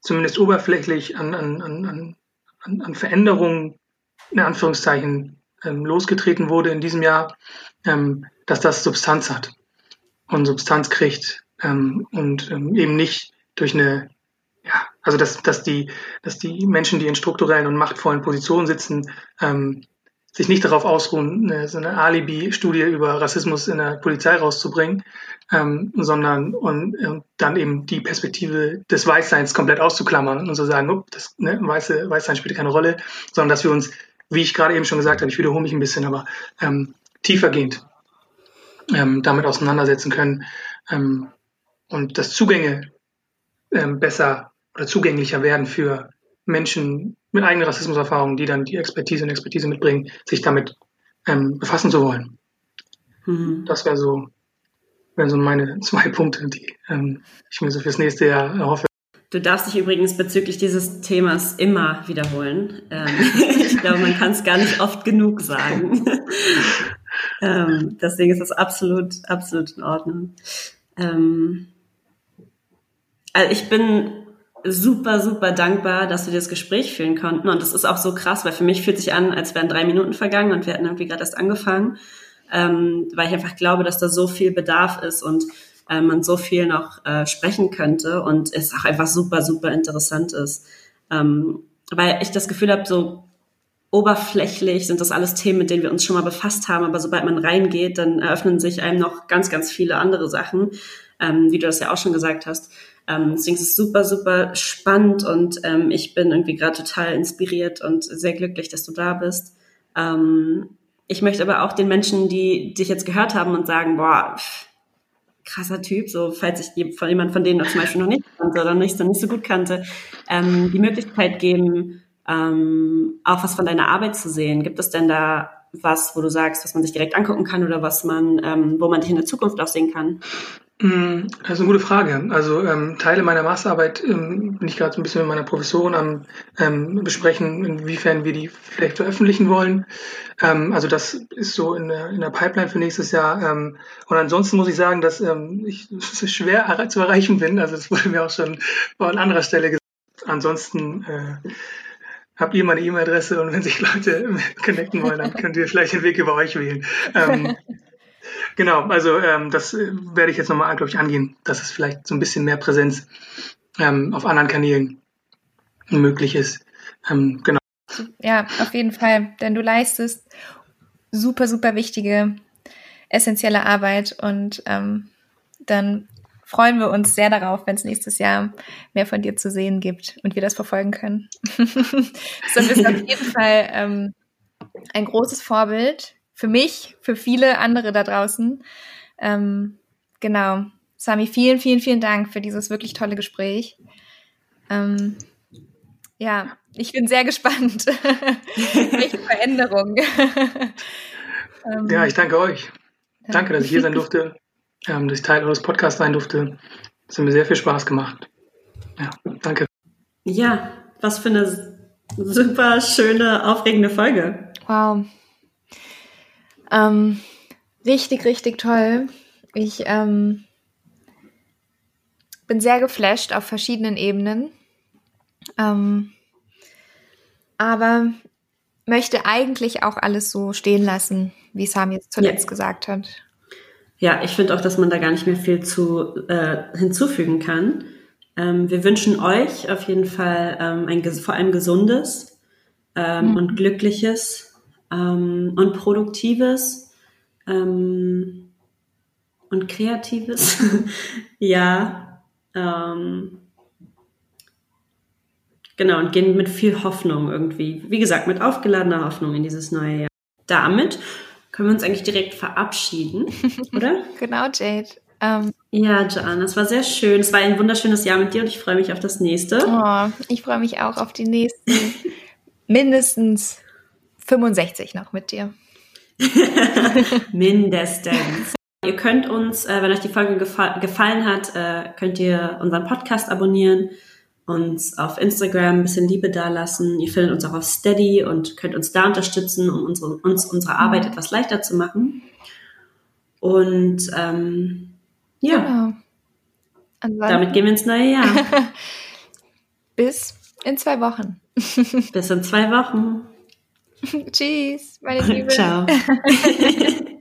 zumindest oberflächlich an, an, an, an, an Veränderungen in Anführungszeichen ähm, losgetreten wurde in diesem Jahr, ähm, dass das Substanz hat und Substanz kriegt ähm, und ähm, eben nicht durch eine, ja, also dass, dass, die, dass die Menschen, die in strukturellen und machtvollen Positionen sitzen, ähm, sich nicht darauf ausruhen, eine, so eine Alibi-Studie über Rassismus in der Polizei rauszubringen, ähm, sondern und, und dann eben die Perspektive des Weißseins komplett auszuklammern und so sagen, oh, das ne, Weiße, Weißsein spielt keine Rolle, sondern dass wir uns, wie ich gerade eben schon gesagt habe, ich wiederhole mich ein bisschen, aber ähm, tiefergehend ähm, damit auseinandersetzen können ähm, und dass Zugänge ähm, besser oder zugänglicher werden für Menschen mit eigenen Rassismuserfahrungen, die dann die Expertise und Expertise mitbringen, sich damit ähm, befassen zu wollen. Mhm. Das wäre so, wären so meine zwei Punkte, die ähm, ich mir so fürs nächste Jahr erhoffe. Du darfst dich übrigens bezüglich dieses Themas immer wiederholen. Ähm, *laughs* ich glaube, man kann es gar nicht oft genug sagen. *laughs* ähm, deswegen ist das absolut, absolut in Ordnung. Ähm, also ich bin super, super dankbar, dass wir das Gespräch führen konnten. Und das ist auch so krass, weil für mich fühlt sich an, als wären drei Minuten vergangen und wir hätten irgendwie gerade erst angefangen. Weil ich einfach glaube, dass da so viel Bedarf ist und äh, man so viel noch äh, sprechen könnte und es auch einfach super, super interessant ist. Ähm, weil ich das Gefühl habe, so oberflächlich sind das alles Themen, mit denen wir uns schon mal befasst haben, aber sobald man reingeht, dann eröffnen sich einem noch ganz, ganz viele andere Sachen, ähm, wie du das ja auch schon gesagt hast. Ähm, deswegen ist es super, super spannend und ähm, ich bin irgendwie gerade total inspiriert und sehr glücklich, dass du da bist. Ähm, ich möchte aber auch den Menschen, die dich jetzt gehört haben und sagen, boah, krasser Typ, so falls ich von jemand von denen zum Beispiel noch nicht kannte oder nicht, so nicht so gut kannte, ähm, die Möglichkeit geben, ähm, auch was von deiner Arbeit zu sehen. Gibt es denn da was, wo du sagst, was man sich direkt angucken kann oder was man, ähm, wo man dich in der Zukunft auch sehen kann? Mm, das ist eine gute Frage. Also ähm, Teile meiner Masterarbeit ähm, bin ich gerade so ein bisschen mit meiner Professorin am ähm, besprechen, inwiefern wir die vielleicht veröffentlichen wollen. Ähm, also das ist so in der, in der Pipeline für nächstes Jahr. Ähm, und ansonsten muss ich sagen, dass ähm, ich *laughs* schwer zu erreichen bin. Also das wurde mir auch schon an anderer Stelle gesagt. Ansonsten äh, habt ihr meine E-Mail-Adresse und wenn sich Leute *laughs* connecten wollen, dann könnt ihr vielleicht den Weg über euch wählen. Ähm, *laughs* Genau, also ähm, das äh, werde ich jetzt nochmal, glaube ich, angehen, dass es vielleicht so ein bisschen mehr Präsenz ähm, auf anderen Kanälen möglich ist. Ähm, genau. Ja, auf jeden Fall, denn du leistest super, super wichtige, essentielle Arbeit und ähm, dann freuen wir uns sehr darauf, wenn es nächstes Jahr mehr von dir zu sehen gibt und wir das verfolgen können. *laughs* so bist auf jeden Fall ähm, ein großes Vorbild für mich, für viele andere da draußen. Ähm, genau. Sami, vielen, vielen, vielen Dank für dieses wirklich tolle Gespräch. Ähm, ja, ich bin sehr *laughs* gespannt. Welche Veränderung. *laughs* ähm, ja, ich danke euch. Danke, dass ich hier sein durfte, ähm, dass ich Teil eures Podcasts sein durfte. Es hat mir sehr viel Spaß gemacht. Ja, danke. Ja, was für eine super schöne, aufregende Folge. Wow. Ähm, richtig, richtig toll. Ich ähm, bin sehr geflasht auf verschiedenen Ebenen. Ähm, aber möchte eigentlich auch alles so stehen lassen, wie Sam jetzt zuletzt ja. gesagt hat. Ja, ich finde auch, dass man da gar nicht mehr viel zu äh, hinzufügen kann. Ähm, wir wünschen euch auf jeden Fall ähm, ein vor allem gesundes ähm, mhm. und glückliches ähm, und Produktives ähm, und Kreatives. *laughs* ja. Ähm, genau, und gehen mit viel Hoffnung irgendwie, wie gesagt, mit aufgeladener Hoffnung in dieses neue Jahr. Damit können wir uns eigentlich direkt verabschieden, *laughs* oder? genau, Jade. Um, ähm, ja, Jan, es war sehr schön. Es war ein wunderschönes Jahr mit dir und ich freue mich auf das nächste. Oh, ich freue mich auch auf die nächsten *laughs* mindestens 65 noch mit dir. *laughs* Mindestens. ihr könnt uns, äh, wenn euch die Folge gefa gefallen hat, äh, könnt ihr unseren Podcast abonnieren, uns auf Instagram ein bisschen Liebe dalassen. Ihr findet uns auch auf Steady und könnt uns da unterstützen, um unsere, uns unsere Arbeit etwas leichter zu machen. Und ähm, ja, genau. damit gehen wir ins neue Jahr. *laughs* Bis in zwei Wochen. Bis in zwei Wochen. *laughs* Tschüss, meine *laughs* Liebe. Ciao. *laughs*